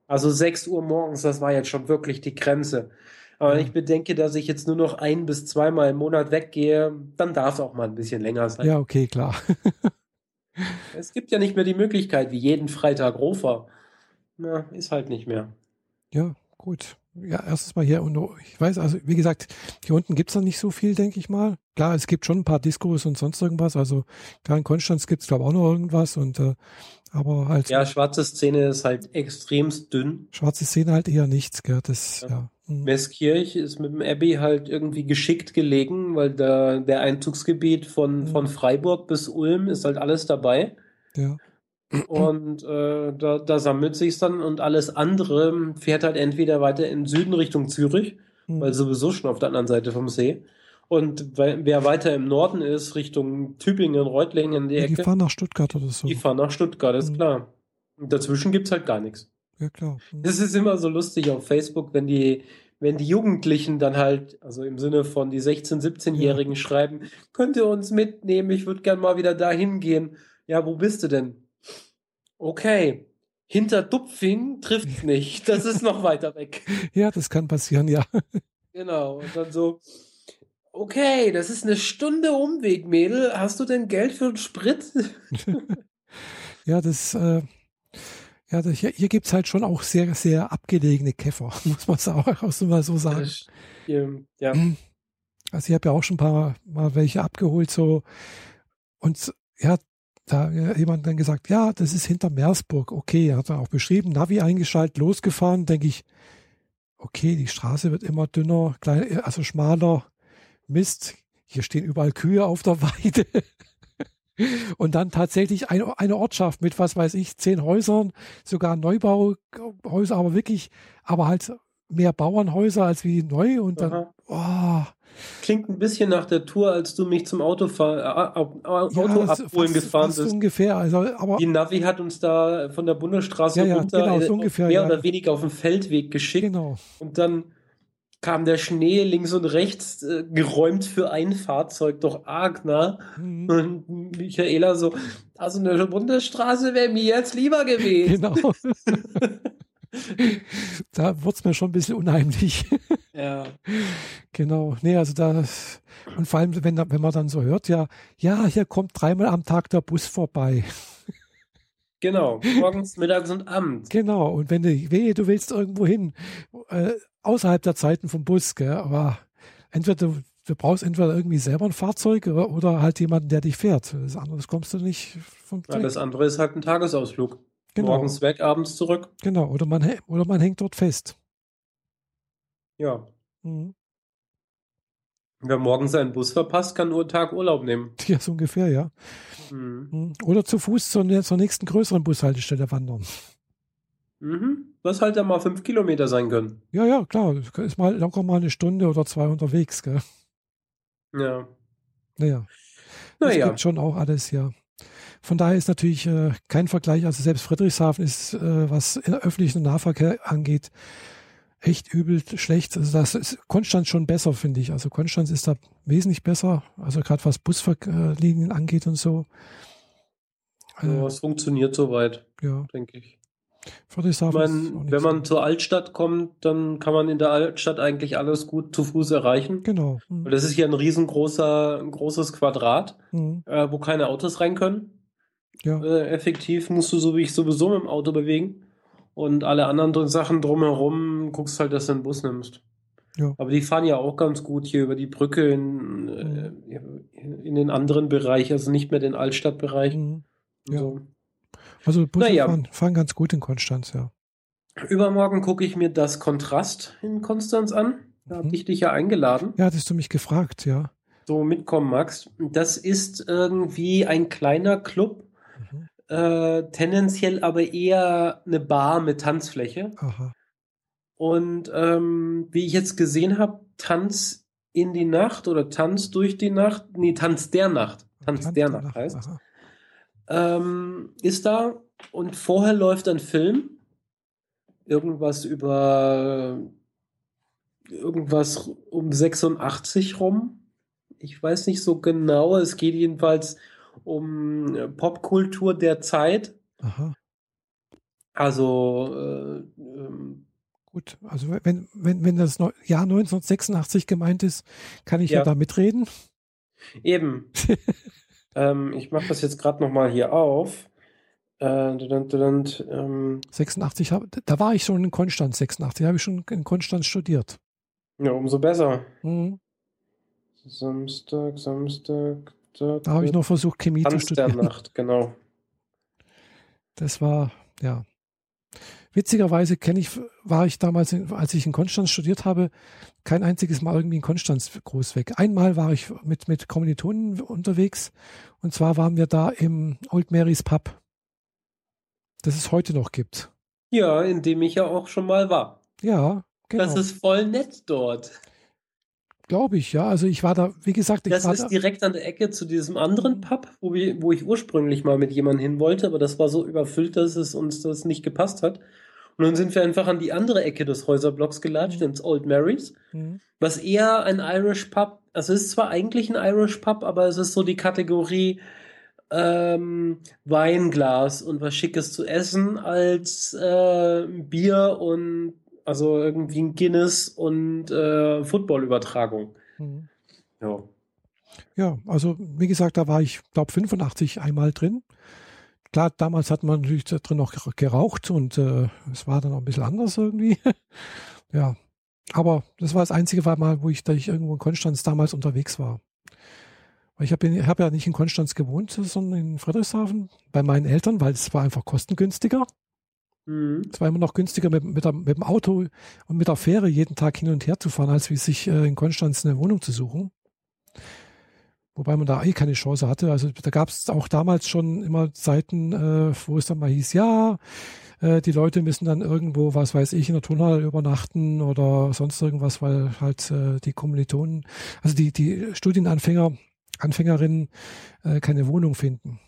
Also 6 Uhr morgens, das war jetzt schon wirklich die Grenze. Aber ich bedenke, dass ich jetzt nur noch ein bis zweimal im Monat weggehe, dann darf es auch mal ein bisschen länger sein. Ja, okay, klar. es gibt ja nicht mehr die Möglichkeit, wie jeden Freitag Rofer. Na, ist halt nicht mehr. Ja, gut ja, erstens mal hier und ich weiß, also wie gesagt, hier unten gibt's noch nicht so viel, denke ich mal. Klar, es gibt schon ein paar Diskos und sonst irgendwas. Also klar, in Konstanz gibt's glaube auch noch irgendwas und äh, aber halt. Ja, schwarze Szene ist halt extremst dünn. Schwarze Szene halt eher nichts, gell? Das, ja. ja. Mhm. Westkirch ist mit dem Abbey halt irgendwie geschickt gelegen, weil da der Einzugsgebiet von, mhm. von Freiburg bis Ulm ist halt alles dabei. Ja. Und äh, da, da sammelt sich dann und alles andere fährt halt entweder weiter in Süden Richtung Zürich, mhm. weil sowieso schon auf der anderen Seite vom See. Und wer weiter im Norden ist, Richtung Tübingen, Reutlingen in die ja, Ecke. Die fahren nach Stuttgart oder so. Die fahren nach Stuttgart, ist mhm. klar. Und dazwischen gibt's halt gar nichts. Ja, klar. Das ist immer so lustig auf Facebook, wenn die, wenn die Jugendlichen dann halt, also im Sinne von die 16-, 17-Jährigen ja. schreiben, könnt ihr uns mitnehmen, ich würde gern mal wieder dahin gehen. Ja, wo bist du denn? Okay, hinter Dupfing trifft nicht. Das ist noch weiter weg. Ja, das kann passieren, ja. Genau. Und dann so, okay, das ist eine Stunde Umweg, Mädel. Hast du denn Geld für einen Sprit? ja, das, äh, ja, hier, hier gibt es halt schon auch sehr, sehr abgelegene Käfer, muss man es auch, mal so sagen. ja. Also ich habe ja auch schon ein paar Mal welche abgeholt, so und ja, da hat jemand dann gesagt, ja, das ist hinter Meersburg. Okay, er hat dann auch beschrieben, Navi eingeschaltet, losgefahren, denke ich, okay, die Straße wird immer dünner, klein, also schmaler. Mist, hier stehen überall Kühe auf der Weide. Und dann tatsächlich eine, eine Ortschaft mit, was weiß ich, zehn Häusern, sogar Neubauhäuser, aber wirklich, aber halt mehr Bauernhäuser als wie neu und dann, oh, Klingt ein bisschen nach der Tour, als du mich zum Autofahr äh, Auto ja, abholen fast, gefahren fast bist. ungefähr. Also, aber Die Navi hat uns da von der Bundesstraße ja, ja, runter genau, so äh, ungefähr, mehr ja. oder weniger auf dem Feldweg geschickt. Genau. Und dann kam der Schnee links und rechts äh, geräumt für ein Fahrzeug doch arg nah. Mhm. Und Michaela so, also eine Bundesstraße wäre mir jetzt lieber gewesen. Genau. da wurde es mir schon ein bisschen unheimlich. Ja. Genau. Nee, also da, und vor allem, wenn, wenn man dann so hört, ja, ja, hier kommt dreimal am Tag der Bus vorbei. Genau, morgens, mittags und abends. Genau, und wenn du, wehe, du willst irgendwo hin, äh, außerhalb der Zeiten vom Bus, gell, aber entweder du, du brauchst entweder irgendwie selber ein Fahrzeug oder, oder halt jemanden, der dich fährt. Das andere kommst du nicht vom ja, Das andere ist halt ein Tagesausflug. Genau. Morgens weg, abends zurück. Genau, oder man, oder man hängt dort fest. Ja. Mhm. Wer morgens seinen Bus verpasst, kann nur einen Tag Urlaub nehmen. Ja, so ungefähr, ja. Mhm. mhm. Oder zu Fuß zur, zur nächsten größeren Bushaltestelle wandern. Mhm. Was halt dann mal fünf Kilometer sein können. Ja, ja, klar. Ist mal locker mal eine Stunde oder zwei unterwegs, gell? Ja. Naja. Naja. Das gibt schon auch alles, ja. Von daher ist natürlich äh, kein Vergleich. Also selbst Friedrichshafen ist, äh, was öffentlichen Nahverkehr angeht, echt übel schlecht. Also das ist Konstanz schon besser, finde ich. Also Konstanz ist da wesentlich besser. Also gerade was Buslinien angeht und so. Ja, es funktioniert soweit, ja. denke ich. Mein, wenn man zur Altstadt kommt, dann kann man in der Altstadt eigentlich alles gut zu Fuß erreichen. Genau. Mhm. Das ist hier ein riesengroßer, ein großes Quadrat, mhm. äh, wo keine Autos rein können. Ja. Äh, effektiv musst du so wie ich sowieso mit dem Auto bewegen. Und alle anderen Sachen drumherum guckst halt, dass du einen Bus nimmst. Ja. Aber die fahren ja auch ganz gut hier über die Brücke in, äh, mhm. in den anderen Bereich, also nicht mehr den Altstadtbereich. Mhm. Ja. So. Also Busse naja. fahren, fahren ganz gut in Konstanz, ja. Übermorgen gucke ich mir das Kontrast in Konstanz an. Da habe mhm. ich dich ja eingeladen. Ja, hattest du mich gefragt, ja. So mitkommen magst. Das ist irgendwie ein kleiner Club, mhm. äh, tendenziell aber eher eine Bar mit Tanzfläche. Aha. Und ähm, wie ich jetzt gesehen habe, Tanz in die Nacht oder Tanz durch die Nacht, nee, Tanz der Nacht. Tanz, Tanz der, der, Nacht heißt. Aha ähm, ist da und vorher läuft ein Film, irgendwas über irgendwas um 86 rum. Ich weiß nicht so genau. Es geht jedenfalls um Popkultur der Zeit. Aha. Also äh, ähm, gut, also wenn, wenn, wenn das Jahr 1986 gemeint ist, kann ich ja, ja da mitreden. Eben. Ähm, ich mache das jetzt gerade nochmal hier auf. Äh, ähm, 86, da war ich schon in Konstanz, 86, habe ich schon in Konstanz studiert. Ja, umso besser. Mhm. Samstag, Samstag. Da, da habe ich noch versucht, Chemie Tanz zu studieren. der Nacht, genau. Das war, ja. Witzigerweise kenne ich, war ich damals, als ich in Konstanz studiert habe, kein einziges Mal irgendwie in Konstanz groß weg. Einmal war ich mit, mit Kommilitonen unterwegs und zwar waren wir da im Old Mary's Pub, das es heute noch gibt. Ja, in dem ich ja auch schon mal war. Ja, genau. Das ist voll nett dort. Glaube ich, ja. Also ich war da, wie gesagt, ich das war ist da. direkt an der Ecke zu diesem anderen Pub, wo, wir, wo ich ursprünglich mal mit jemandem hin wollte, aber das war so überfüllt, dass es uns das nicht gepasst hat. Und dann sind wir einfach an die andere Ecke des Häuserblocks gelatscht, mhm. ins Old Mary's, mhm. was eher ein Irish Pub, also es ist zwar eigentlich ein Irish Pub, aber es ist so die Kategorie ähm, Weinglas und was Schickes zu essen als äh, Bier und also irgendwie ein Guinness und äh, Football-Übertragung. Mhm. Ja. Ja, also wie gesagt, da war ich, glaube 85 einmal drin. Klar, damals hat man natürlich da drin noch geraucht und äh, es war dann auch ein bisschen anders irgendwie. ja, aber das war das einzige Mal, wo ich, da ich irgendwo in Konstanz damals unterwegs war. Ich habe hab ja nicht in Konstanz gewohnt, sondern in Friedrichshafen bei meinen Eltern, weil es war einfach kostengünstiger. Mhm. Es war immer noch günstiger, mit, mit, der, mit, dem Auto und mit der Fähre jeden Tag hin und her zu fahren, als wie sich äh, in Konstanz eine Wohnung zu suchen. Wobei man da eh keine Chance hatte. Also da gab es auch damals schon immer Zeiten, äh, wo es dann mal hieß, ja, äh, die Leute müssen dann irgendwo, was weiß ich, in der Turnhalle übernachten oder sonst irgendwas, weil halt äh, die Kommilitonen, also die, die Studienanfänger, Anfängerinnen äh, keine Wohnung finden.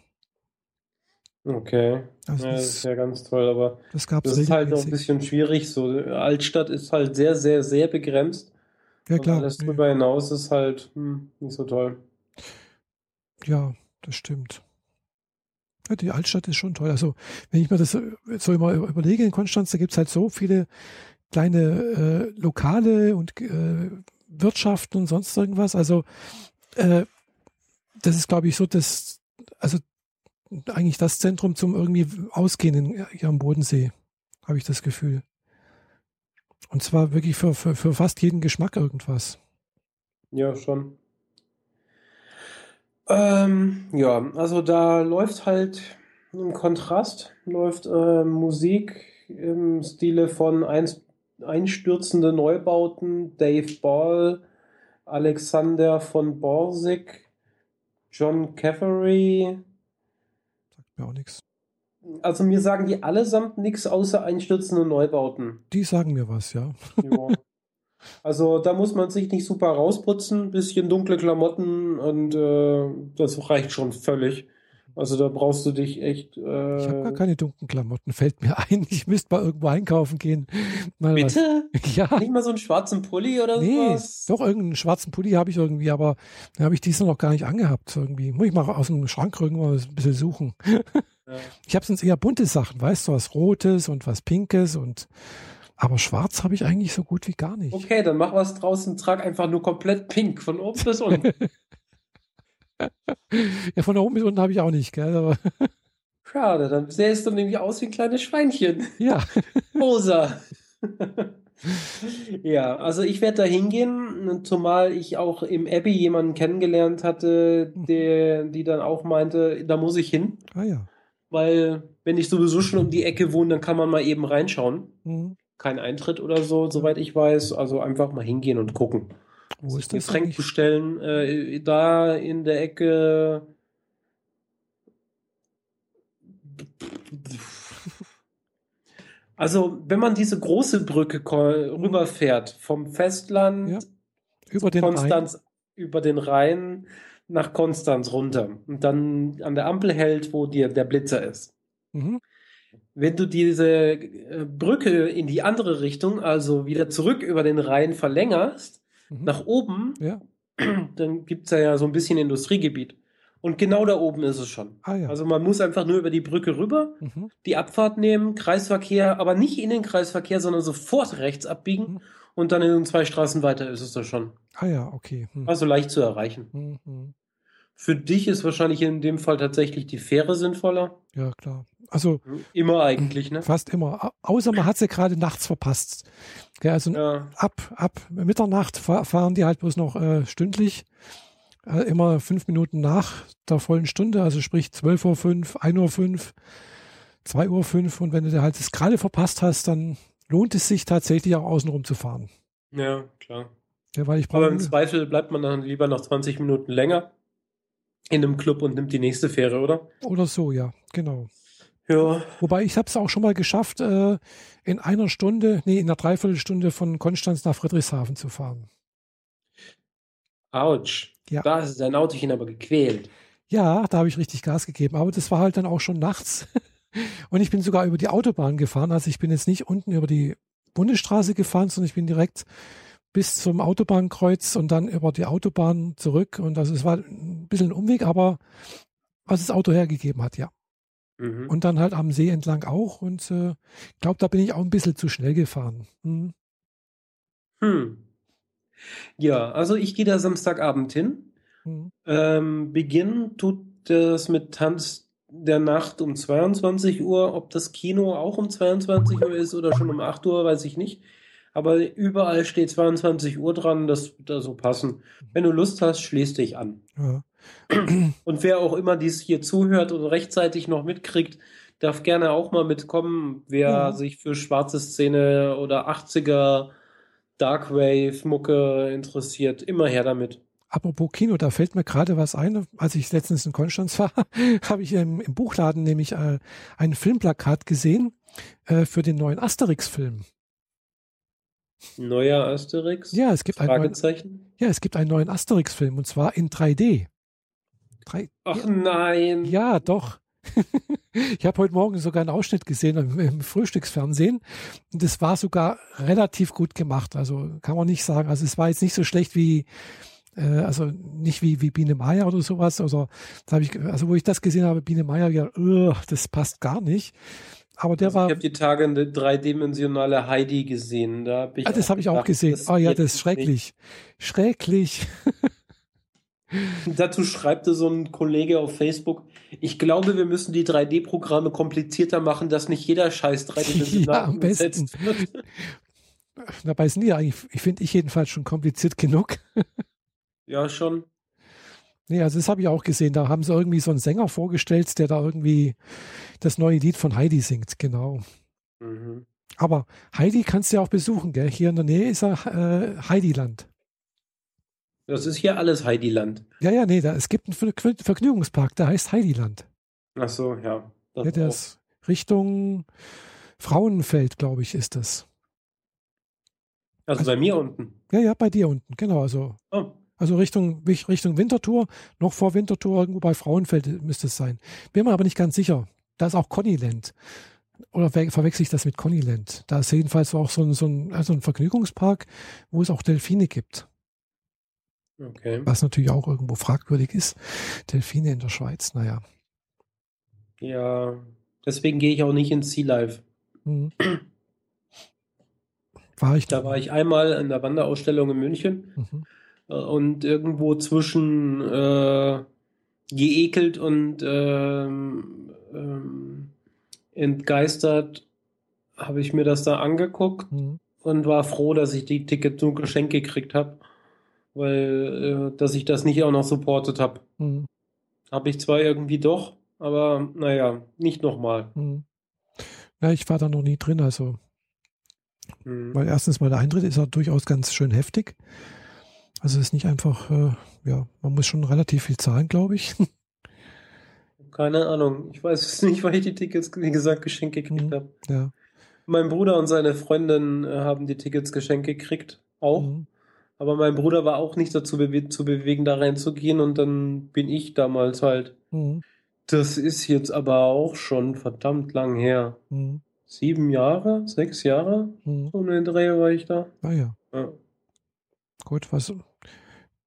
Okay. Also ja, das ist ja ganz toll, aber das, das ist halt noch ein bisschen schwierig. So, Altstadt ist halt sehr, sehr, sehr begrenzt. Ja, klar. Und alles drüber hinaus ist halt hm, nicht so toll. Ja, das stimmt. Ja, die Altstadt ist schon toll. Also, wenn ich mir das so immer überlege, in Konstanz, da gibt es halt so viele kleine äh, Lokale und äh, Wirtschaften und sonst irgendwas. Also, äh, das ist, glaube ich, so das, also eigentlich das Zentrum zum irgendwie Ausgehen in, hier am Bodensee, habe ich das Gefühl. Und zwar wirklich für, für, für fast jeden Geschmack irgendwas. Ja, schon. Ähm, ja, also da läuft halt im Kontrast, läuft äh, Musik im Stile von einst, einstürzende Neubauten, Dave Ball, Alexander von Borsig, John Caffery, mir auch nichts. Also mir sagen die allesamt nichts außer einstürzende Neubauten. Die sagen mir was, ja. ja. Also da muss man sich nicht super rausputzen, bisschen dunkle Klamotten und äh, das reicht schon völlig. Also da brauchst du dich echt. Äh, ich habe gar keine dunklen Klamotten, fällt mir ein. Ich müsste mal irgendwo einkaufen gehen. Mal Bitte? Was. Ja. Nicht mal so einen schwarzen Pulli oder nee, sowas? Doch, irgendeinen schwarzen Pulli habe ich irgendwie, aber den habe ich diesmal noch gar nicht angehabt. Irgendwie. Muss ich mal aus dem Schrank irgendwann ein bisschen suchen. Ja. Ich habe sonst eher bunte Sachen, weißt du, was Rotes und was Pinkes und aber schwarz habe ich eigentlich so gut wie gar nicht. Okay, dann mach was draußen, trag einfach nur komplett pink, von oben bis unten. ja, von oben bis unten habe ich auch nicht, gell? Aber Schade, dann sähst du nämlich aus wie ein kleines Schweinchen. Ja. Rosa. ja, also ich werde da hingehen, zumal ich auch im Abbey jemanden kennengelernt hatte, mhm. der, die dann auch meinte, da muss ich hin. Ah ja. Weil, wenn ich sowieso schon um die Ecke wohne, dann kann man mal eben reinschauen. Mhm. Kein Eintritt oder so, soweit ich weiß. Also einfach mal hingehen und gucken. Wo ist das? Getränk bestellen. Äh, da in der Ecke. Also, wenn man diese große Brücke rüberfährt, vom Festland ja. über den Konstanz Rhein. über den Rhein nach Konstanz runter und dann an der Ampel hält, wo dir der Blitzer ist. Mhm. Wenn du diese äh, Brücke in die andere Richtung, also wieder zurück über den Rhein verlängerst, mhm. nach oben, ja. dann gibt es ja, so ein bisschen Industriegebiet. Und genau da oben ist es schon. Ah, ja. Also man muss einfach nur über die Brücke rüber, mhm. die Abfahrt nehmen, Kreisverkehr, aber nicht in den Kreisverkehr, sondern sofort rechts abbiegen mhm. und dann in zwei Straßen weiter ist es da schon. Ah ja, okay. Mhm. Also leicht zu erreichen. Mhm. Für dich ist wahrscheinlich in dem Fall tatsächlich die Fähre sinnvoller. Ja, klar. Also immer eigentlich, ne? Fast immer. Außer man hat sie gerade nachts verpasst. also ja. ab, ab Mitternacht fahren die halt bloß noch äh, stündlich. Äh, immer fünf Minuten nach der vollen Stunde, also sprich 12.05 Uhr, 1.05 Uhr, 2.05 Uhr. Und wenn du halt das gerade verpasst hast, dann lohnt es sich tatsächlich auch außenrum zu fahren. Ja, klar. Ja, weil ich Aber im Zweifel bleibt man dann lieber noch 20 Minuten länger in einem Club und nimmt die nächste Fähre, oder? Oder so, ja, genau. Ja. Wobei ich habe es auch schon mal geschafft, äh, in einer Stunde, nee, in einer Dreiviertelstunde von Konstanz nach Friedrichshafen zu fahren. Autsch. Ja. Da ist dein Autochen aber gequält. Ja, da habe ich richtig Gas gegeben. Aber das war halt dann auch schon nachts. Und ich bin sogar über die Autobahn gefahren. Also ich bin jetzt nicht unten über die Bundesstraße gefahren, sondern ich bin direkt bis zum Autobahnkreuz und dann über die Autobahn zurück. Und also es war ein bisschen ein Umweg, aber was das Auto hergegeben hat, ja. Mhm. Und dann halt am See entlang auch. Und äh, ich glaube, da bin ich auch ein bisschen zu schnell gefahren. Hm. Hm. Ja, also ich gehe da Samstagabend hin. Hm. Ähm, Beginn tut das mit Tanz der Nacht um 22 Uhr. Ob das Kino auch um 22 Uhr ist oder schon um 8 Uhr, weiß ich nicht. Aber überall steht 22 Uhr dran, das wird da so passen. Wenn du Lust hast, schließ dich an. Ja. Und wer auch immer dies hier zuhört und rechtzeitig noch mitkriegt, darf gerne auch mal mitkommen. Wer ja. sich für schwarze Szene oder 80er Darkwave-Mucke interessiert, immer her damit. Apropos Kino, da fällt mir gerade was ein. Als ich letztens in Konstanz war, habe ich im, im, Buchladen nämlich äh, ein Filmplakat gesehen äh, für den neuen Asterix-Film. Neuer Asterix? Ja, es gibt Fragezeichen? Einen neuen, ja, es gibt einen neuen Asterix-Film und zwar in 3D. Drei, Ach ja, nein. Ja, doch. ich habe heute Morgen sogar einen Ausschnitt gesehen im, im, Frühstücksfernsehen und es war sogar relativ gut gemacht. Also kann man nicht sagen. Also es war jetzt nicht so schlecht wie äh, also nicht wie, wie Biene Meier oder sowas. Also, da ich, also wo ich das gesehen habe, Biene Meier, ja, das passt gar nicht. Aber der also war. Ich habe die Tage eine dreidimensionale Heidi gesehen. Da ah, das habe ich auch gesehen. Oh ja, das ist schrecklich. Nicht. Schrecklich. Dazu schreibt so ein Kollege auf Facebook, ich glaube, wir müssen die 3D-Programme komplizierter machen, dass nicht jeder scheiß 3D-Dimensional ja, am besten. wird. Dabei sind die ja eigentlich, ich finde ich jedenfalls schon kompliziert genug. ja, schon. Nee, also das habe ich auch gesehen. Da haben sie irgendwie so einen Sänger vorgestellt, der da irgendwie das neue Lied von Heidi singt, genau. Mhm. Aber Heidi kannst du ja auch besuchen, gell? Hier in der Nähe ist er äh, Heidiland. Das ist hier alles Heidiland. Ja, ja, nee, da, es gibt einen Vergnügungspark, der heißt Heidiland. Ach so, ja. Ja, der ist Richtung Frauenfeld, glaube ich, ist das. Also, also, bei mir unten. Ja, ja, bei dir unten, genau. Also, oh. Also Richtung, Richtung Winterthur, noch vor Winterthur, irgendwo bei Frauenfeld müsste es sein. Bin mir aber nicht ganz sicher. Da ist auch Connyland. Oder verwechsel ich das mit Connyland? Da ist jedenfalls auch so ein, so ein, also ein Vergnügungspark, wo es auch Delfine gibt. Okay. Was natürlich auch irgendwo fragwürdig ist. Delfine in der Schweiz, naja. Ja, deswegen gehe ich auch nicht ins Sea Life. Mhm. War ich da war ich einmal in der Wanderausstellung in München mhm. Und irgendwo zwischen äh, geekelt und ähm, ähm, entgeistert habe ich mir das da angeguckt mhm. und war froh, dass ich die Tickets nur geschenkt gekriegt habe weil äh, dass ich das nicht auch noch supportet habe. Mhm. Habe ich zwar irgendwie doch, aber naja, nicht nochmal. Mhm. Ja, ich war da noch nie drin, also. Mhm. Weil erstens mal der Eintritt ist ja durchaus ganz schön heftig. Also es ist nicht einfach, äh, ja, man muss schon relativ viel zahlen, glaube ich. Keine Ahnung. Ich weiß es nicht, weil ich die Tickets, wie gesagt, geschenkt gekriegt mhm. habe. Ja. Mein Bruder und seine Freundin äh, haben die Tickets geschenkt gekriegt. Auch. Mhm. Aber mein Bruder war auch nicht dazu bewe zu bewegen, da reinzugehen und dann bin ich damals halt. Mhm. Das ist jetzt aber auch schon verdammt lang her. Mhm. Sieben Jahre, sechs Jahre, mhm. so eine Dreh war ich da. Ah ja. ja. Gut, was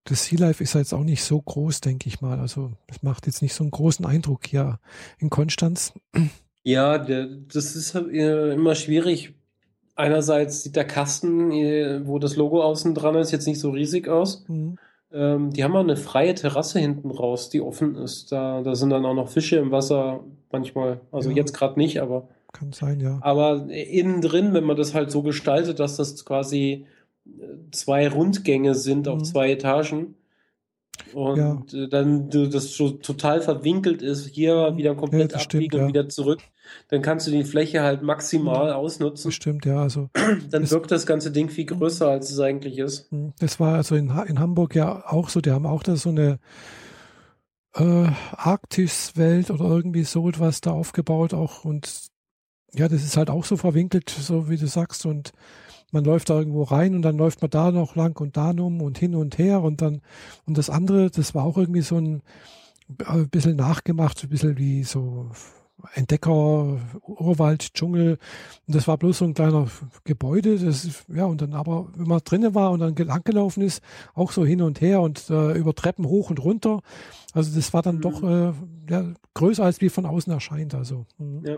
das Sea Life ist jetzt auch nicht so groß, denke ich mal. Also es macht jetzt nicht so einen großen Eindruck hier in Konstanz. Ja, der, das ist halt, äh, immer schwierig, einerseits sieht der Kasten, äh, wo das Logo außen dran ist, jetzt nicht so riesig aus. Mhm. Ähm, die haben auch eine freie Terrasse hinten raus, die offen ist. Da, da sind dann auch noch Fische im Wasser manchmal. Also ja. jetzt gerade nicht, aber. Kann sein, ja. Aber innen drin, wenn man das halt so gestaltet, dass das quasi äh, zwei Rundgänge sind mhm. auf zwei Etagen, und ja. Äh, dann das so total verwinkelt ist, hier wieder komplett ja, abbiegen stimmt, ja. und wieder zurück, dann kannst du die Fläche halt maximal ausnutzen. Stimmt, ja. Also dann wirkt das ganze Ding viel größer, als es eigentlich ist. Das war also in, in Hamburg ja auch so. Die haben auch da so eine äh, Arktiswelt oder irgendwie so etwas da aufgebaut auch und ja, das ist halt auch so verwinkelt, so wie du sagst und man läuft da irgendwo rein und dann läuft man da noch lang und da um und hin und her und dann, und das andere, das war auch irgendwie so ein, ein bisschen nachgemacht, ein bisschen wie so, Entdecker, Urwald, Dschungel. Und das war bloß so ein kleiner Gebäude. Das, ja, und dann aber, wenn man drinnen war und dann gelaufen ist, auch so hin und her und äh, über Treppen hoch und runter. Also das war dann mhm. doch äh, ja, größer, als wie von außen erscheint. Also, mhm. ja.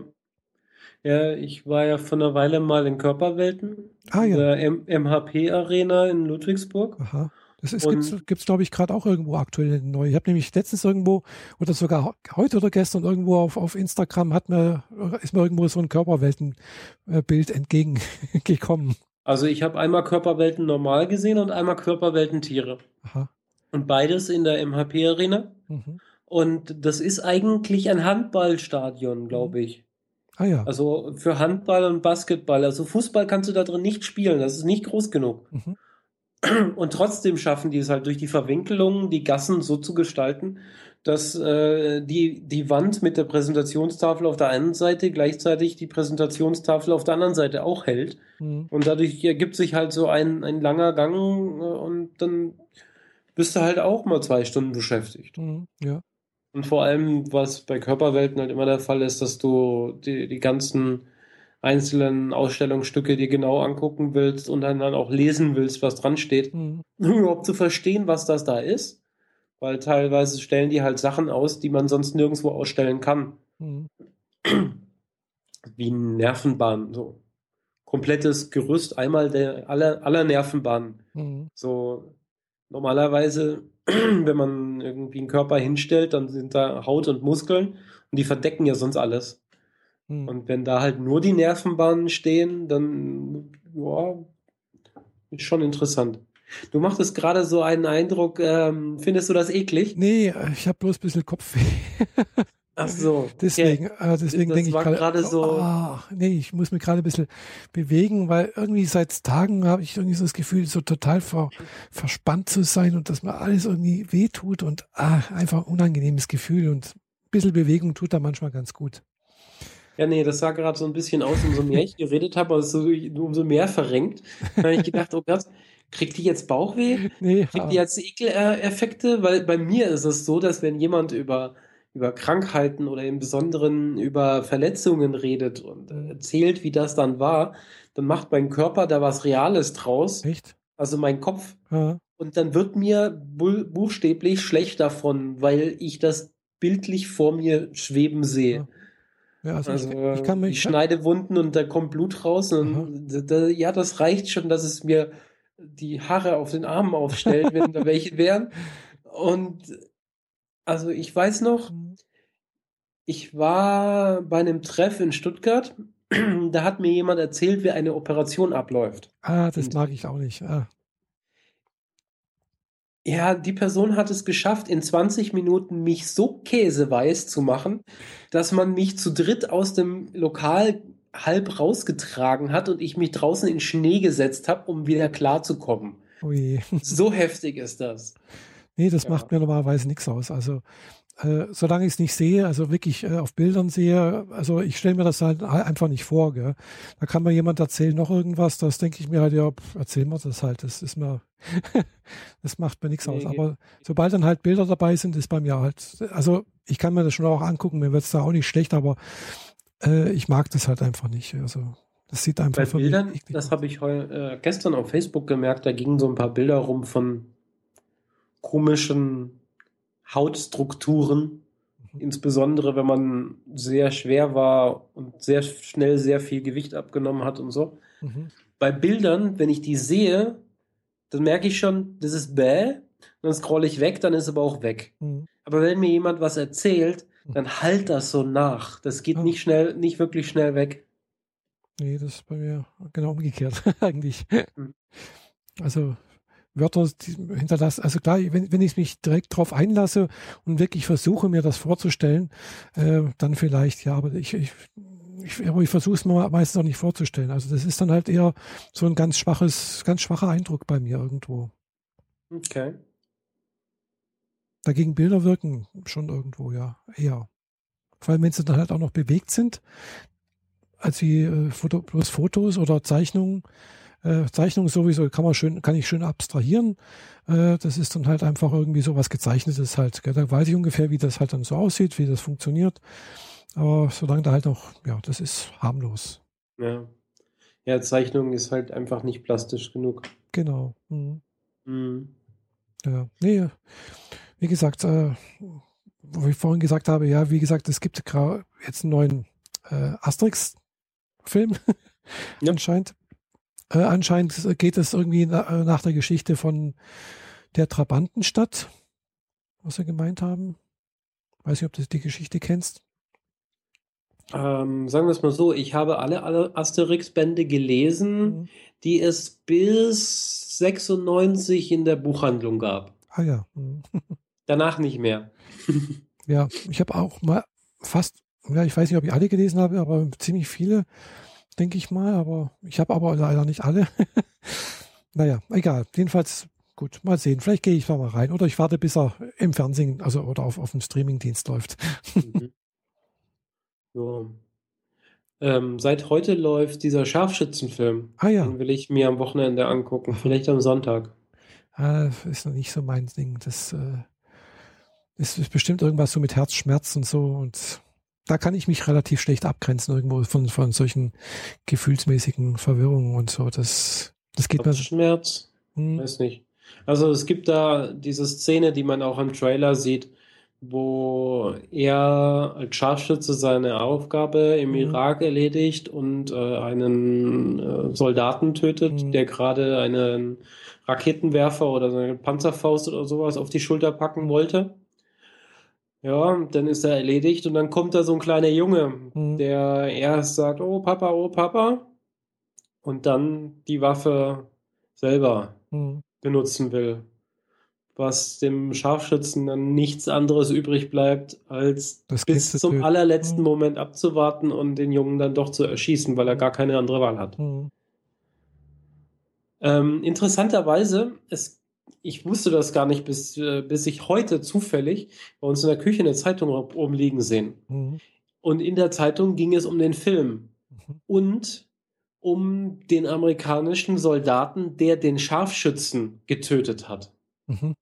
Ja, ich war ja vor einer Weile mal in Körperwelten. Ah, ja. Der MHP-Arena in Ludwigsburg. Aha. Das ist, gibt's, gibt's glaube ich, gerade auch irgendwo aktuell neu. Ich habe nämlich letztens irgendwo, oder sogar heute oder gestern irgendwo auf, auf Instagram hat mir, ist mir irgendwo so ein Körperweltenbild entgegengekommen. Also ich habe einmal Körperwelten normal gesehen und einmal Körperwelten Tiere. Aha. Und beides in der MHP-Arena. Mhm. Und das ist eigentlich ein Handballstadion, glaube mhm. ich. Ah ja. Also für Handball und Basketball. Also Fußball kannst du da drin nicht spielen. Das ist nicht groß genug. Mhm. Und trotzdem schaffen die es halt durch die Verwinkelungen, die Gassen so zu gestalten, dass äh, die, die Wand mit der Präsentationstafel auf der einen Seite gleichzeitig die Präsentationstafel auf der anderen Seite auch hält. Mhm. Und dadurch ergibt sich halt so ein, ein langer Gang äh, und dann bist du halt auch mal zwei Stunden beschäftigt. Mhm. Ja. Und vor allem, was bei Körperwelten halt immer der Fall ist, dass du die, die ganzen einzelnen Ausstellungsstücke dir genau angucken willst und dann, dann auch lesen willst, was dran steht, mhm. um überhaupt zu verstehen, was das da ist. Weil teilweise stellen die halt Sachen aus, die man sonst nirgendwo ausstellen kann. Mhm. Wie Nervenbahnen, so. Komplettes Gerüst einmal der aller, aller Nervenbahnen. Mhm. So, normalerweise wenn man irgendwie einen Körper hinstellt, dann sind da Haut und Muskeln und die verdecken ja sonst alles. Hm. Und wenn da halt nur die Nervenbahnen stehen, dann ja, ist schon interessant. Du machtest gerade so einen Eindruck, ähm, findest du das eklig? Nee, ich habe bloß ein bisschen Kopfweh. Ach so. Deswegen, äh, deswegen denke ich gerade so. Oh, nee, ich muss mich gerade ein bisschen bewegen, weil irgendwie seit Tagen habe ich irgendwie so das Gefühl, so total ver, verspannt zu sein und dass mir alles irgendwie wehtut und ah, einfach ein unangenehmes Gefühl und ein bisschen Bewegung tut da manchmal ganz gut. Ja, nee, das sah gerade so ein bisschen aus, umso mehr ich geredet habe, also umso mehr verrenkt. Da habe ich gedacht, oh Gott, kriegt die jetzt Bauchweh? Nee, kriegt die jetzt Ekeleffekte? Weil bei mir ist es so, dass wenn jemand über über Krankheiten oder im Besonderen über Verletzungen redet und äh, erzählt, wie das dann war, dann macht mein Körper da was Reales draus. Echt? Also mein Kopf. Ja. Und dann wird mir buchstäblich schlecht davon, weil ich das bildlich vor mir schweben sehe. Ja. Ja, also, also ich, ich, kann mich, ich schneide Wunden und da kommt Blut raus. Und da, ja, das reicht schon, dass es mir die Haare auf den Armen aufstellt, wenn da welche wären. Und also ich weiß noch, mhm. ich war bei einem Treff in Stuttgart. Da hat mir jemand erzählt, wie eine Operation abläuft. Ah, das mag ich auch nicht. Ah. Ja, die Person hat es geschafft, in 20 Minuten mich so käseweiß zu machen, dass man mich zu dritt aus dem Lokal halb rausgetragen hat und ich mich draußen in Schnee gesetzt habe, um wieder klarzukommen. Ui. So heftig ist das. Nee, das ja. macht mir normalerweise nichts aus. Also äh, solange ich es nicht sehe, also wirklich äh, auf Bildern sehe, also ich stelle mir das halt einfach nicht vor. Gell? Da kann mir jemand erzählen noch irgendwas, das denke ich mir halt, ja, erzähl mir das halt. Das ist mir, das macht mir nichts nee, aus. Aber sobald dann halt Bilder dabei sind, ist bei mir halt, also ich kann mir das schon auch angucken, mir wird es da auch nicht schlecht, aber äh, ich mag das halt einfach nicht. Also das sieht einfach Bei Bildern, das habe ich heu, äh, gestern auf Facebook gemerkt, da gingen so ein paar Bilder rum von komischen Hautstrukturen, mhm. insbesondere wenn man sehr schwer war und sehr schnell sehr viel Gewicht abgenommen hat und so. Mhm. Bei Bildern, wenn ich die sehe, dann merke ich schon, das ist bäh, dann scrolle ich weg, dann ist aber auch weg. Mhm. Aber wenn mir jemand was erzählt, mhm. dann halt das so nach. Das geht ja. nicht schnell, nicht wirklich schnell weg. Nee, das ist bei mir genau umgekehrt eigentlich. Mhm. Also Wörter hinterlassen. Also klar, wenn, wenn ich mich direkt darauf einlasse und wirklich versuche, mir das vorzustellen, äh, dann vielleicht, ja, aber ich, ich, ich, aber ich versuche es mir meistens auch nicht vorzustellen. Also das ist dann halt eher so ein ganz schwaches, ganz schwacher Eindruck bei mir irgendwo. Okay. Dagegen Bilder wirken schon irgendwo, ja, eher. Vor allem, wenn sie dann halt auch noch bewegt sind, als wie äh, Foto, bloß Fotos oder Zeichnungen, äh, Zeichnung sowieso kann man schön, kann ich schön abstrahieren. Äh, das ist dann halt einfach irgendwie so was gezeichnetes halt. Gell? Da weiß ich ungefähr, wie das halt dann so aussieht, wie das funktioniert. Aber solange da halt noch, ja, das ist harmlos. Ja. Ja, Zeichnung ist halt einfach nicht plastisch genug. Genau. Mhm. Mhm. Ja, nee, wie gesagt, äh, wo ich vorhin gesagt habe, ja, wie gesagt, es gibt jetzt einen neuen äh, Asterix-Film. ja. Anscheinend. Äh, anscheinend geht es irgendwie na, äh, nach der Geschichte von der Trabantenstadt, was sie gemeint haben. Weiß nicht, ob du die Geschichte kennst. Ähm, sagen wir es mal so, ich habe alle, alle Asterix-Bände gelesen, mhm. die es bis 96 in der Buchhandlung gab. Ah ja. Mhm. Danach nicht mehr. ja, ich habe auch mal fast, ja, ich weiß nicht, ob ich alle gelesen habe, aber ziemlich viele, denke ich mal. Aber ich habe aber leider nicht alle. naja, egal. Jedenfalls gut, mal sehen. Vielleicht gehe ich da mal rein. Oder ich warte, bis er im Fernsehen, also oder auf, auf dem Streamingdienst läuft. mhm. Ja. Ähm, seit heute läuft dieser Scharfschützenfilm. Ah ja. Den will ich mir am Wochenende angucken. Vielleicht am Sonntag. Ah, ist noch nicht so mein Ding. Das äh, ist, ist bestimmt irgendwas so mit Herzschmerz und so. Und da kann ich mich relativ schlecht abgrenzen irgendwo von, von solchen gefühlsmäßigen Verwirrungen und so. Das, das geht mir. Schmerz? Hm. Weiß nicht. Also es gibt da diese Szene, die man auch im Trailer sieht, wo er als Scharfschütze seine Aufgabe im mhm. Irak erledigt und äh, einen äh, Soldaten tötet, mhm. der gerade einen Raketenwerfer oder eine Panzerfaust oder sowas auf die Schulter packen wollte. Ja, dann ist er erledigt und dann kommt da so ein kleiner Junge, mhm. der erst sagt, oh Papa, oh Papa, und dann die Waffe selber mhm. benutzen will was dem Scharfschützen dann nichts anderes übrig bleibt, als das bis zum töten. allerletzten mhm. Moment abzuwarten und den Jungen dann doch zu erschießen, weil er gar keine andere Wahl hat. Mhm. Ähm, interessanterweise, es, ich wusste das gar nicht, bis, äh, bis ich heute zufällig bei uns in der Küche eine Zeitung oben liegen sehen. Mhm. Und in der Zeitung ging es um den Film mhm. und um den amerikanischen Soldaten, der den Scharfschützen getötet hat. Mhm.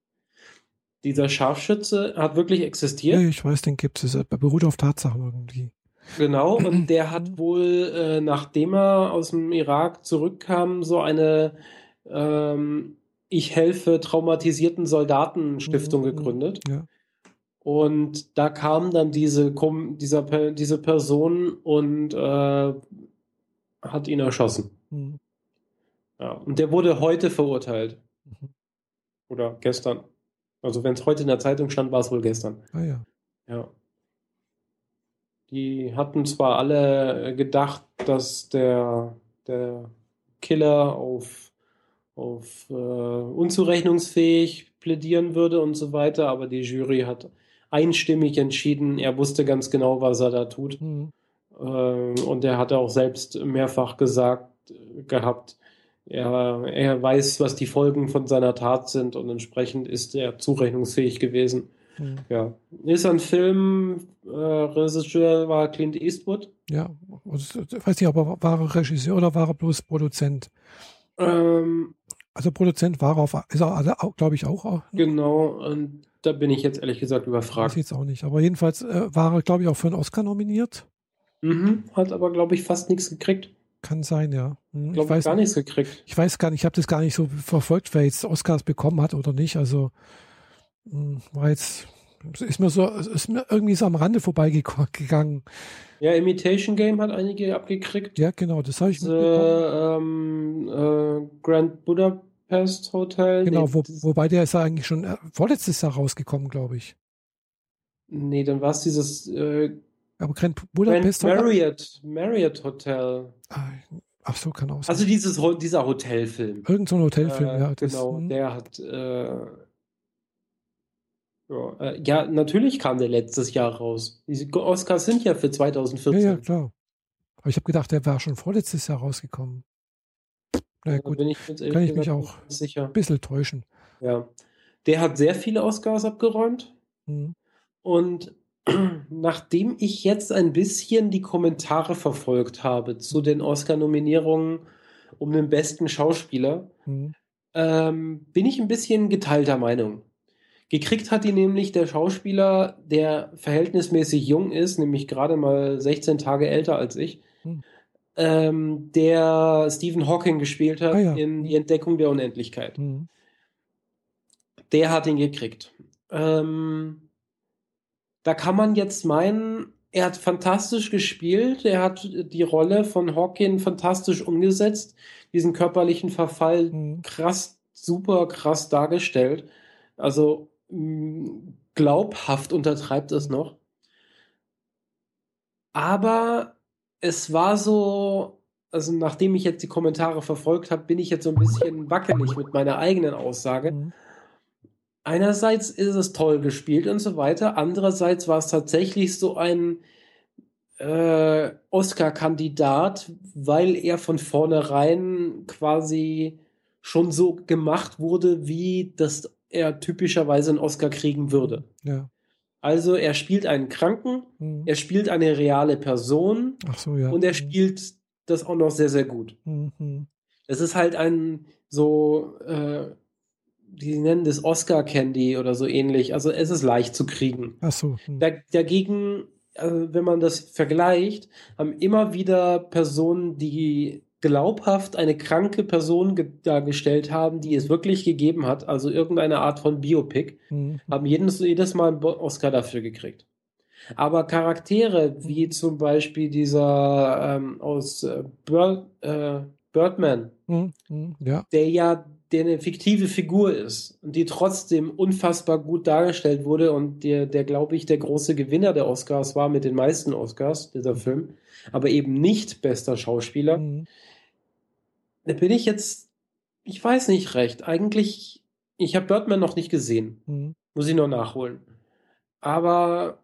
Dieser Scharfschütze hat wirklich existiert. Ja, ich weiß, den gibt es. Er beruht auf Tatsachen irgendwie. Genau, und der hat wohl, äh, nachdem er aus dem Irak zurückkam, so eine ähm, Ich helfe traumatisierten Soldatenstiftung mhm, gegründet. Ja. Und da kam dann diese, dieser, diese Person und äh, hat ihn erschossen. Mhm. Ja, und der wurde heute verurteilt. Mhm. Oder gestern. Also wenn es heute in der Zeitung stand, war es wohl gestern. Ah ja. Ja. Die hatten zwar alle gedacht, dass der, der Killer auf, auf äh, unzurechnungsfähig plädieren würde und so weiter, aber die Jury hat einstimmig entschieden, er wusste ganz genau, was er da tut. Mhm. Äh, und er hatte auch selbst mehrfach gesagt gehabt, er, er weiß, was die Folgen von seiner Tat sind und entsprechend ist er zurechnungsfähig gewesen. Mhm. Ja. Ist ein Film, äh, Regisseur war Clint Eastwood. Ja, ich weiß nicht, ob er war er Regisseur oder war er bloß Produzent? Ähm, also Produzent war er auf, ist er, glaube ich, auch. Ne? Genau, und da bin ich jetzt ehrlich gesagt überfragt. Ich jetzt auch nicht, aber jedenfalls äh, war er, glaube ich, auch für einen Oscar nominiert. Mhm, hat aber, glaube ich, fast nichts gekriegt. Kann sein, ja. Hm, ich weiß gar nichts gekriegt. Ich weiß gar nicht, ich habe das gar nicht so verfolgt, wer jetzt Oscars bekommen hat oder nicht. Also hm, war jetzt, ist mir so, ist mir irgendwie so am Rande vorbeigegangen. Ja, Imitation Game hat einige abgekriegt. Ja, genau, das habe ich The, ähm, äh, Grand Budapest Hotel. Genau, nee, wo, wobei der ist ja eigentlich schon äh, vorletztes Jahr rausgekommen, glaube ich. Nee, dann war es dieses äh, aber Grand Budapest Grand Marriott, Marriott Hotel. Ah, ach so, kann auch sein. Also dieses, dieser Hotelfilm. Irgend so ein Hotelfilm, äh, ja. Das, genau, hm. der hat. Äh, ja, äh, ja, natürlich kam der letztes Jahr raus. Die Oscars sind ja für 2014. Ja, ja, klar. Aber ich habe gedacht, der war schon vorletztes Jahr rausgekommen. Na ja, gut, kann ich mich auch sicher. ein bisschen täuschen. Ja. Der hat sehr viele Oscars abgeräumt. Mhm. Und nachdem ich jetzt ein bisschen die Kommentare verfolgt habe zu den Oscar-Nominierungen um den besten Schauspieler, mhm. ähm, bin ich ein bisschen geteilter Meinung. Gekriegt hat die nämlich der Schauspieler, der verhältnismäßig jung ist, nämlich gerade mal 16 Tage älter als ich, hm. Ähm, der Stephen Hawking gespielt hat ah, ja. in Die Entdeckung der Unendlichkeit. Hm. Der hat ihn gekriegt. Ähm, da kann man jetzt meinen, er hat fantastisch gespielt, er hat die Rolle von Hawking fantastisch umgesetzt, diesen körperlichen Verfall hm. krass, super krass dargestellt. Also glaubhaft untertreibt es noch. Aber es war so, also nachdem ich jetzt die Kommentare verfolgt habe, bin ich jetzt so ein bisschen wackelig mit meiner eigenen Aussage. Mhm. Einerseits ist es toll gespielt und so weiter, andererseits war es tatsächlich so ein äh, Oscar-Kandidat, weil er von vornherein quasi schon so gemacht wurde, wie das er typischerweise einen Oscar kriegen würde. Ja. Also er spielt einen Kranken, mhm. er spielt eine reale Person so, ja. und er mhm. spielt das auch noch sehr, sehr gut. Mhm. Es ist halt ein so, äh, die nennen das Oscar-Candy oder so ähnlich. Also es ist leicht zu kriegen. Ach so. Mhm. Da, dagegen, also wenn man das vergleicht, haben immer wieder Personen, die glaubhaft eine kranke Person dargestellt haben, die es wirklich gegeben hat, also irgendeine Art von Biopic, mhm. haben jedes, jedes Mal einen Oscar dafür gekriegt. Aber Charaktere wie zum Beispiel dieser ähm, aus äh, Bird, äh, Birdman, mhm. mhm. Ja. der ja der eine fiktive Figur ist und die trotzdem unfassbar gut dargestellt wurde und der, der glaube ich, der große Gewinner der Oscars war mit den meisten Oscars, dieser Film, aber eben nicht bester Schauspieler. Mhm. Da bin ich jetzt, ich weiß nicht recht. Eigentlich, ich habe Birdman noch nicht gesehen. Mhm. Muss ich noch nachholen. Aber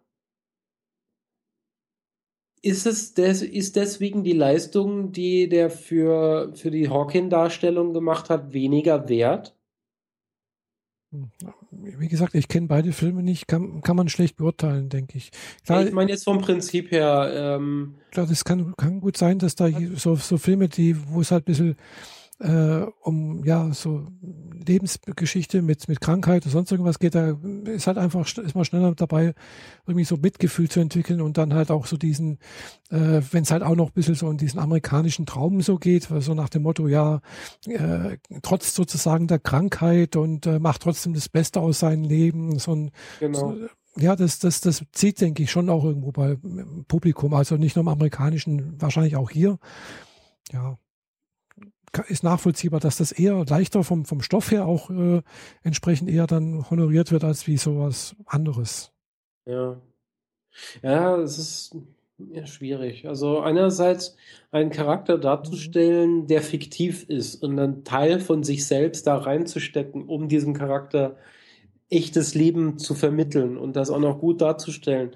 ist es des, ist deswegen die Leistung, die der für, für die Hawking-Darstellung gemacht hat, weniger wert? Wie gesagt, ich kenne beide Filme nicht, kann, kann man schlecht beurteilen, denke ich. Klar, ich meine jetzt vom Prinzip her. Ähm, klar, das kann, kann gut sein, dass da so, so Filme, die, wo es halt ein bisschen äh, um ja so Lebensgeschichte mit mit Krankheit und sonst irgendwas geht, da ist halt einfach ist man schneller dabei, irgendwie so Mitgefühl zu entwickeln und dann halt auch so diesen, äh, wenn es halt auch noch ein bisschen so in diesen amerikanischen Traum so geht, so nach dem Motto, ja, äh, trotz sozusagen der Krankheit und äh, macht trotzdem das Beste aus seinem Leben, so ein genau. So, ja, das, das, das zieht, denke ich, schon auch irgendwo bei Publikum. Also nicht nur im amerikanischen, wahrscheinlich auch hier. Ja ist nachvollziehbar, dass das eher leichter vom, vom Stoff her auch äh, entsprechend eher dann honoriert wird als wie sowas anderes. Ja. Ja, es ist ja, schwierig. Also einerseits einen Charakter darzustellen, der fiktiv ist und einen Teil von sich selbst da reinzustecken, um diesem Charakter echtes Leben zu vermitteln und das auch noch gut darzustellen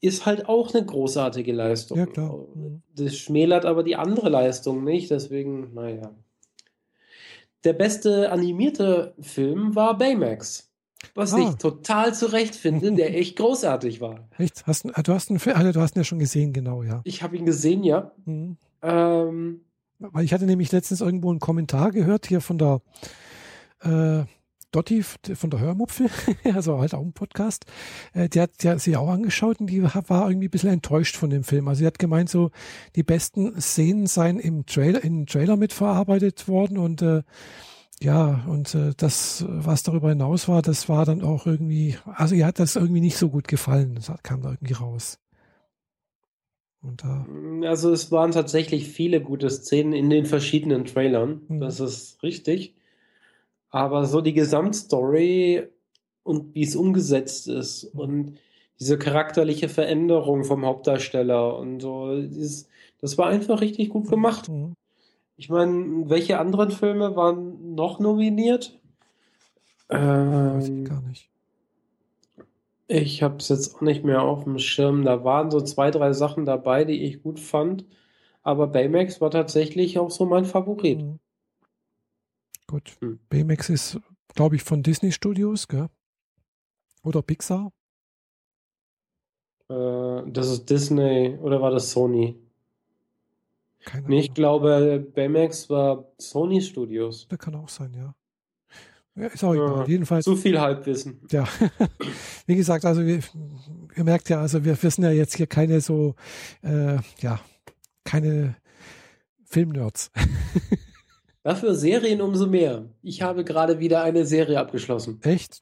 ist halt auch eine großartige Leistung. Ja, klar. Mhm. Das schmälert aber die andere Leistung nicht, deswegen, naja. Der beste animierte Film war Baymax. Was ah. ich total zurecht finde, der echt großartig war. Echt? Hast, du hast also du hast ihn ja schon gesehen, genau, ja. Ich habe ihn gesehen, ja. Mhm. Ähm, Weil ich hatte nämlich letztens irgendwo einen Kommentar gehört hier von der äh, Dotti von der Hörmupfel, also halt auch ein Podcast, äh, die hat, hat sich auch angeschaut und die war irgendwie ein bisschen enttäuscht von dem Film. Also sie hat gemeint, so die besten Szenen seien im Trailer, im Trailer mitverarbeitet worden und äh, ja, und äh, das, was darüber hinaus war, das war dann auch irgendwie, also ihr hat das irgendwie nicht so gut gefallen. Das kam da irgendwie raus. Und, also es waren tatsächlich viele gute Szenen in den verschiedenen Trailern. Mhm. Das ist richtig. Aber so die Gesamtstory und wie es umgesetzt ist und diese charakterliche Veränderung vom Hauptdarsteller und so, dieses, das war einfach richtig gut gemacht. Mhm. Ich meine, welche anderen Filme waren noch nominiert? Ähm, Weiß ich gar nicht. Ich habe es jetzt auch nicht mehr auf dem Schirm. Da waren so zwei, drei Sachen dabei, die ich gut fand. Aber Baymax war tatsächlich auch so mein Favorit. Mhm. Gut. Hm. Baymax ist, glaube ich, von Disney Studios, gell? Oder Pixar? Äh, das ist Disney oder war das Sony? Keine nee, ich glaube, Baymax war Sony Studios. Das kann auch sein, ja. Ja, ist auch egal. Jedenfalls. Zu viel Halbwissen. Ja. Wie gesagt, also wir, ihr merkt ja, also wir, wir sind ja jetzt hier keine so, äh, ja, keine Filmnerds. Dafür Serien umso mehr. Ich habe gerade wieder eine Serie abgeschlossen. Echt?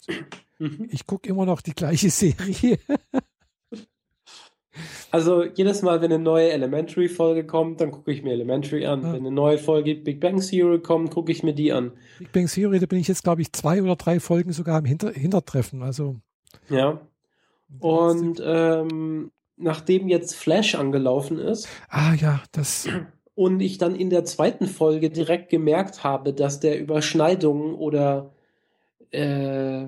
Mhm. Ich gucke immer noch die gleiche Serie. Also jedes Mal, wenn eine neue Elementary-Folge kommt, dann gucke ich mir Elementary an. Ah. Wenn eine neue Folge Big Bang Theory kommt, gucke ich mir die an. Big Bang Theory, da bin ich jetzt, glaube ich, zwei oder drei Folgen sogar im Hinter Hintertreffen. Also. Ja. Und ähm, nachdem jetzt Flash angelaufen ist. Ah ja, das. Und ich dann in der zweiten Folge direkt gemerkt habe, dass der Überschneidungen oder äh,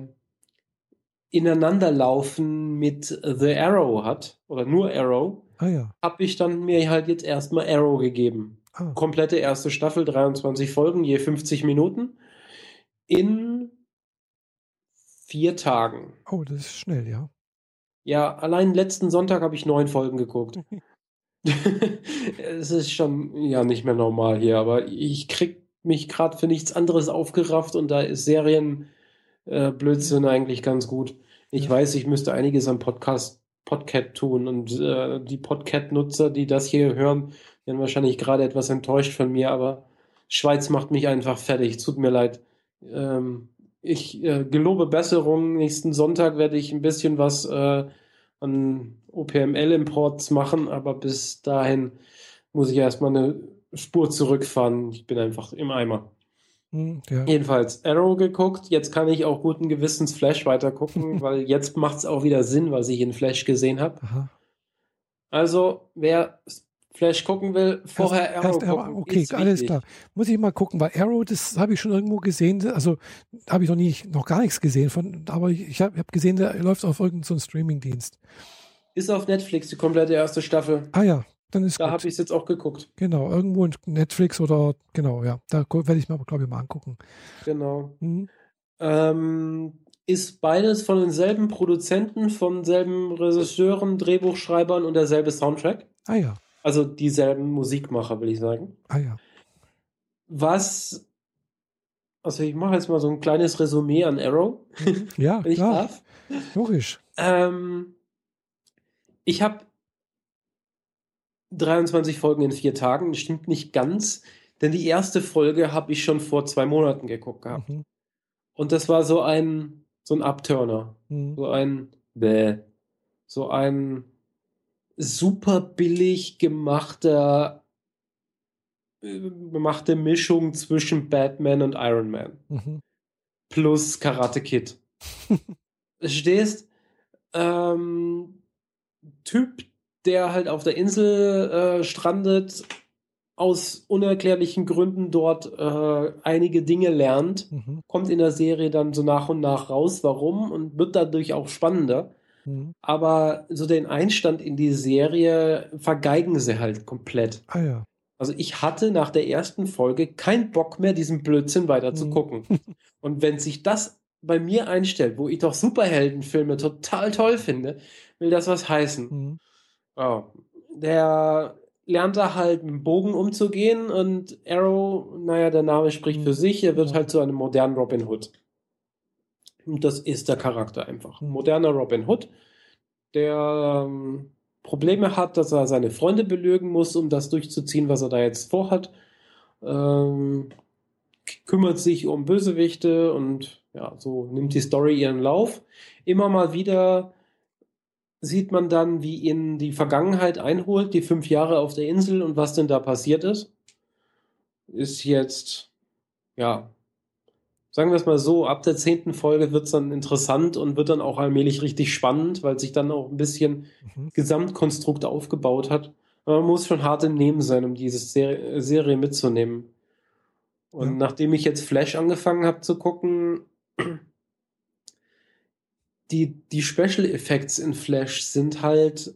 Ineinanderlaufen mit The Arrow hat, oder nur Arrow, ah, ja. habe ich dann mir halt jetzt erstmal Arrow gegeben. Ah. Komplette erste Staffel, 23 Folgen, je 50 Minuten, in vier Tagen. Oh, das ist schnell, ja. Ja, allein letzten Sonntag habe ich neun Folgen geguckt. es ist schon ja nicht mehr normal hier, aber ich krieg mich gerade für nichts anderes aufgerafft und da ist Serienblödsinn äh, eigentlich ganz gut. Ich ja. weiß, ich müsste einiges am Podcast Podcat tun und äh, die Podcat-Nutzer, die das hier hören, werden wahrscheinlich gerade etwas enttäuscht von mir, aber Schweiz macht mich einfach fertig. Tut mir leid. Ähm, ich äh, gelobe Besserung. Nächsten Sonntag werde ich ein bisschen was äh, an OPML-Imports machen, aber bis dahin muss ich erstmal eine Spur zurückfahren. Ich bin einfach im Eimer. Hm, ja. Jedenfalls Arrow geguckt. Jetzt kann ich auch guten Gewissens Flash weitergucken, weil jetzt macht es auch wieder Sinn, was ich in Flash gesehen habe. Also, wer Flash gucken will, vorher erst, Arrow erst gucken. Okay, alles klar. Muss ich mal gucken, weil Arrow, das habe ich schon irgendwo gesehen. Also habe ich noch nie, noch gar nichts gesehen von, aber ich habe hab gesehen, der läuft auf irgendeinem so Streaming-Dienst. Ist auf Netflix die komplette erste Staffel. Ah ja, dann ist Da habe ich es jetzt auch geguckt. Genau, irgendwo in Netflix oder genau, ja. Da werde ich mir, glaube ich, mal angucken. Genau. Mhm. Ähm, ist beides von denselben Produzenten, von denselben Regisseuren, Drehbuchschreibern und derselbe Soundtrack. Ah ja. Also dieselben Musikmacher, will ich sagen. Ah ja. Was, also ich mache jetzt mal so ein kleines Resümee an Arrow. Mhm. Ja, wenn ich klar. darf. Logisch. Ähm, ich habe 23 Folgen in vier Tagen. Das stimmt nicht ganz, denn die erste Folge habe ich schon vor zwei Monaten geguckt gehabt. Mhm. Und das war so ein, so ein Upturner. Mhm. So ein Bäh. So ein super billig gemachter äh, gemachte Mischung zwischen Batman und Iron Man. Mhm. Plus Karate Kid. Stehst, ähm, Typ, der halt auf der Insel äh, strandet, aus unerklärlichen Gründen dort äh, einige Dinge lernt, mhm. kommt in der Serie dann so nach und nach raus, warum und wird dadurch auch spannender. Mhm. Aber so den Einstand in die Serie vergeigen sie halt komplett. Ah ja. Also ich hatte nach der ersten Folge keinen Bock mehr, diesen Blödsinn weiter mhm. zu gucken. Und wenn sich das bei mir einstellt, wo ich doch Superheldenfilme total toll finde, will das was heißen. Mhm. Oh. Der lernt da halt mit dem Bogen umzugehen und Arrow, naja, der Name spricht für sich, er wird halt zu einem modernen Robin Hood. Und das ist der Charakter einfach. Ein moderner Robin Hood, der ähm, Probleme hat, dass er seine Freunde belügen muss, um das durchzuziehen, was er da jetzt vorhat. Ähm, kümmert sich um Bösewichte und ja, so nimmt die Story ihren Lauf. Immer mal wieder sieht man dann, wie ihn die Vergangenheit einholt, die fünf Jahre auf der Insel und was denn da passiert ist. Ist jetzt, ja, sagen wir es mal so, ab der zehnten Folge wird es dann interessant und wird dann auch allmählich richtig spannend, weil sich dann auch ein bisschen mhm. Gesamtkonstrukt aufgebaut hat. Aber man muss schon hart im Nehmen sein, um diese Serie, Serie mitzunehmen. Und ja. nachdem ich jetzt Flash angefangen habe zu gucken, die, die Special Effects in Flash sind halt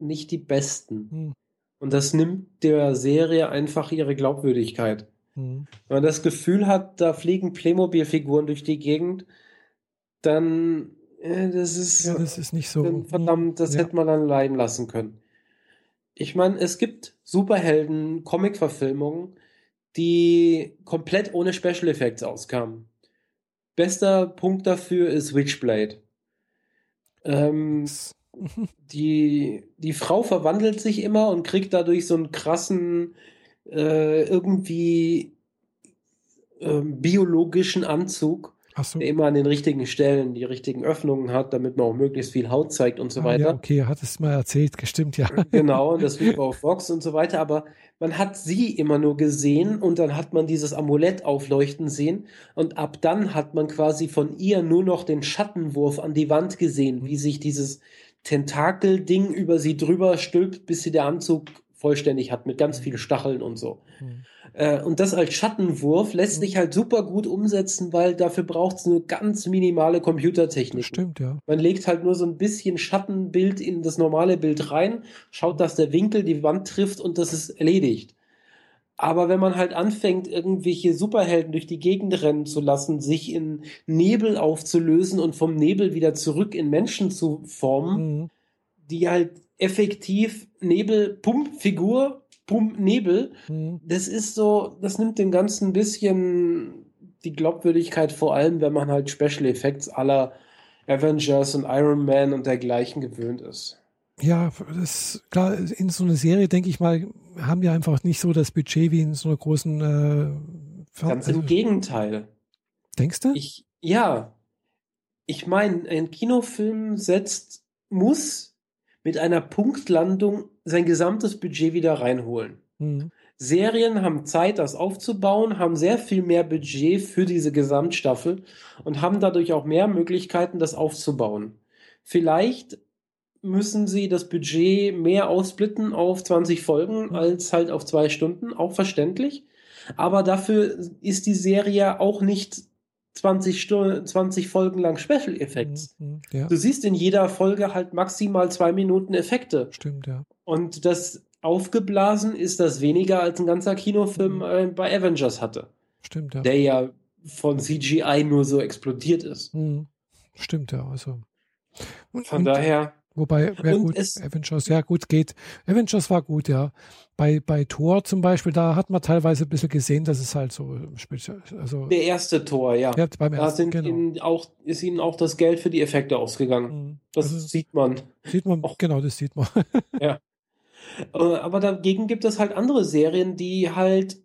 nicht die besten. Hm. Und das nimmt der Serie einfach ihre Glaubwürdigkeit. Wenn man das Gefühl hat, da fliegen Playmobil-Figuren durch die Gegend, dann äh, das ist, ja, das ist nicht so. Verdammt, das ja. hätte man dann leiden lassen können. Ich meine, es gibt Superhelden-Comic-Verfilmungen, die komplett ohne Special Effects auskamen. bester Punkt dafür ist Witchblade. Ähm, die, die Frau verwandelt sich immer und kriegt dadurch so einen krassen, äh, irgendwie äh, biologischen Anzug so. der immer an den richtigen Stellen die richtigen Öffnungen hat, damit man auch möglichst viel Haut zeigt und so ah, weiter. Ja, okay, hat es mal erzählt, gestimmt, ja. Genau, und das lief auf Vox und so weiter, aber man hat sie immer nur gesehen und dann hat man dieses Amulett aufleuchten sehen und ab dann hat man quasi von ihr nur noch den Schattenwurf an die Wand gesehen, wie sich dieses Tentakel-Ding über sie drüber stülpt, bis sie der Anzug vollständig hat mit ganz vielen Stacheln und so. Mhm. Äh, und das als Schattenwurf lässt mhm. sich halt super gut umsetzen, weil dafür braucht es nur ganz minimale Computertechnik. Stimmt, ja. Man legt halt nur so ein bisschen Schattenbild in das normale Bild rein, schaut, dass der Winkel die Wand trifft und das ist erledigt. Aber wenn man halt anfängt, irgendwelche Superhelden durch die Gegend rennen zu lassen, sich in Nebel aufzulösen und vom Nebel wieder zurück in Menschen zu formen, mhm. die halt effektiv Nebel, Pump, Figur, Pump, Nebel. Mhm. Das ist so, das nimmt dem Ganzen ein bisschen die Glaubwürdigkeit, vor allem wenn man halt Special Effects aller Avengers und Iron Man und dergleichen gewöhnt ist. Ja, das klar, in so einer Serie, denke ich mal, haben wir einfach nicht so das Budget wie in so einer großen äh, Ganz im also Gegenteil. Denkst du? Ich, ja. Ich meine, ein Kinofilm setzt, muss mit einer Punktlandung sein gesamtes Budget wieder reinholen. Mhm. Serien haben Zeit, das aufzubauen, haben sehr viel mehr Budget für diese Gesamtstaffel und haben dadurch auch mehr Möglichkeiten, das aufzubauen. Vielleicht müssen sie das Budget mehr aussplitten auf 20 Folgen mhm. als halt auf zwei Stunden, auch verständlich. Aber dafür ist die Serie auch nicht 20, Stunden, 20 Folgen lang Special Effects. Mhm, mhm, ja. Du siehst in jeder Folge halt maximal zwei Minuten Effekte. Stimmt, ja. Und das aufgeblasen ist das weniger als ein ganzer Kinofilm mhm. äh, bei Avengers hatte. Stimmt, ja. Der ja von CGI nur so explodiert ist. Mhm. Stimmt, ja. Also. Und, von und, daher. Wobei, ja gut, Avengers, ja gut, geht. Avengers war gut, ja. Bei, bei Thor zum Beispiel, da hat man teilweise ein bisschen gesehen, dass es halt so speziell, also. Der erste Tor, ja. ja beim da ersten, genau. ihnen auch, ist ihnen auch das Geld für die Effekte ausgegangen. Mhm. Das also, sieht man. Sieht man, auch. genau, das sieht man. ja. Äh, aber dagegen gibt es halt andere Serien, die halt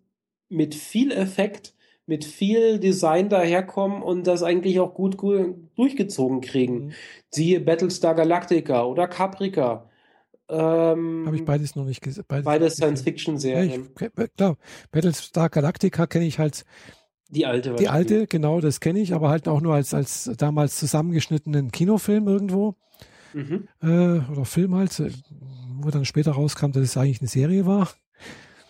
mit viel Effekt mit viel Design daherkommen und das eigentlich auch gut, gut durchgezogen kriegen. Mhm. Siehe Battlestar Galactica oder Caprica. Ähm, Habe ich beides noch nicht gesehen. Beides, beides Science-Fiction-Serien. Ja, klar, Battlestar Galactica kenne ich halt. Die alte. Die alte, genau, das kenne ich, aber halt auch nur als, als damals zusammengeschnittenen Kinofilm irgendwo. Mhm. Äh, oder Film halt, wo dann später rauskam, dass es eigentlich eine Serie war.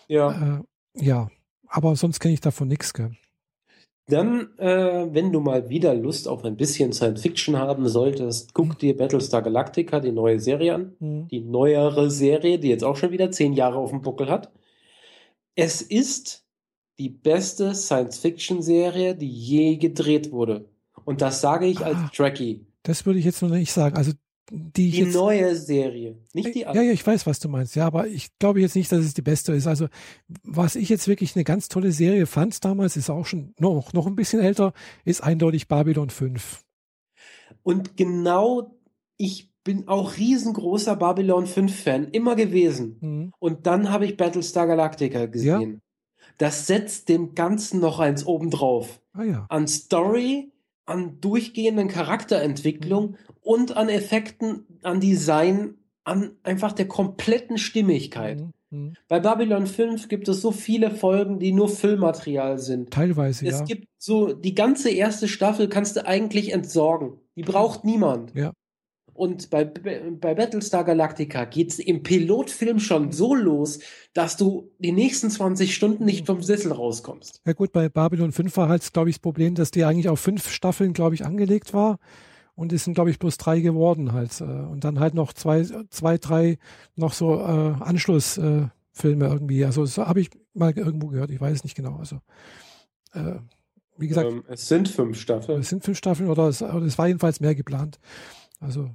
Ja. Äh, ja, aber sonst kenne ich davon nichts, gell. Dann, äh, wenn du mal wieder Lust auf ein bisschen Science Fiction haben solltest, guck mhm. dir Battlestar Galactica, die neue Serie an. Mhm. Die neuere Serie, die jetzt auch schon wieder zehn Jahre auf dem Buckel hat. Es ist die beste Science Fiction Serie, die je gedreht wurde. Und das sage ich als ah, Trekkie. Das würde ich jetzt noch nicht sagen. Also die, die jetzt, neue Serie, nicht die alte. Ja, ja, ich weiß, was du meinst. Ja, aber ich glaube jetzt nicht, dass es die beste ist. Also, was ich jetzt wirklich eine ganz tolle Serie fand damals, ist auch schon noch, noch ein bisschen älter, ist eindeutig Babylon 5. Und genau, ich bin auch riesengroßer Babylon 5 Fan, immer gewesen. Mhm. Und dann habe ich Battlestar Galactica gesehen. Ja? Das setzt dem Ganzen noch eins obendrauf. Ah, ja. An Story, an durchgehenden Charakterentwicklung mhm. Und an Effekten, an Design, an einfach der kompletten Stimmigkeit. Mhm. mhm. Bei Babylon 5 gibt es so viele Folgen, die nur Füllmaterial sind. Teilweise, es ja. Es gibt so, die ganze erste Staffel kannst du eigentlich entsorgen. Die braucht niemand. Ja. Und bei, bei Battlestar Galactica geht es im Pilotfilm schon so los, dass du die nächsten 20 Stunden nicht vom Sessel rauskommst. Ja gut, bei Babylon 5 war halt, glaube ich, das Problem, dass die eigentlich auf fünf Staffeln, glaube ich, angelegt war. Und es sind, glaube ich, bloß drei geworden halt. Äh, und dann halt noch zwei, zwei drei noch so äh, Anschlussfilme äh, irgendwie. Also das habe ich mal irgendwo gehört, ich weiß es nicht genau. Also äh, wie gesagt. Ähm, es sind fünf Staffeln. Es sind fünf Staffeln oder es, oder es war jedenfalls mehr geplant. Also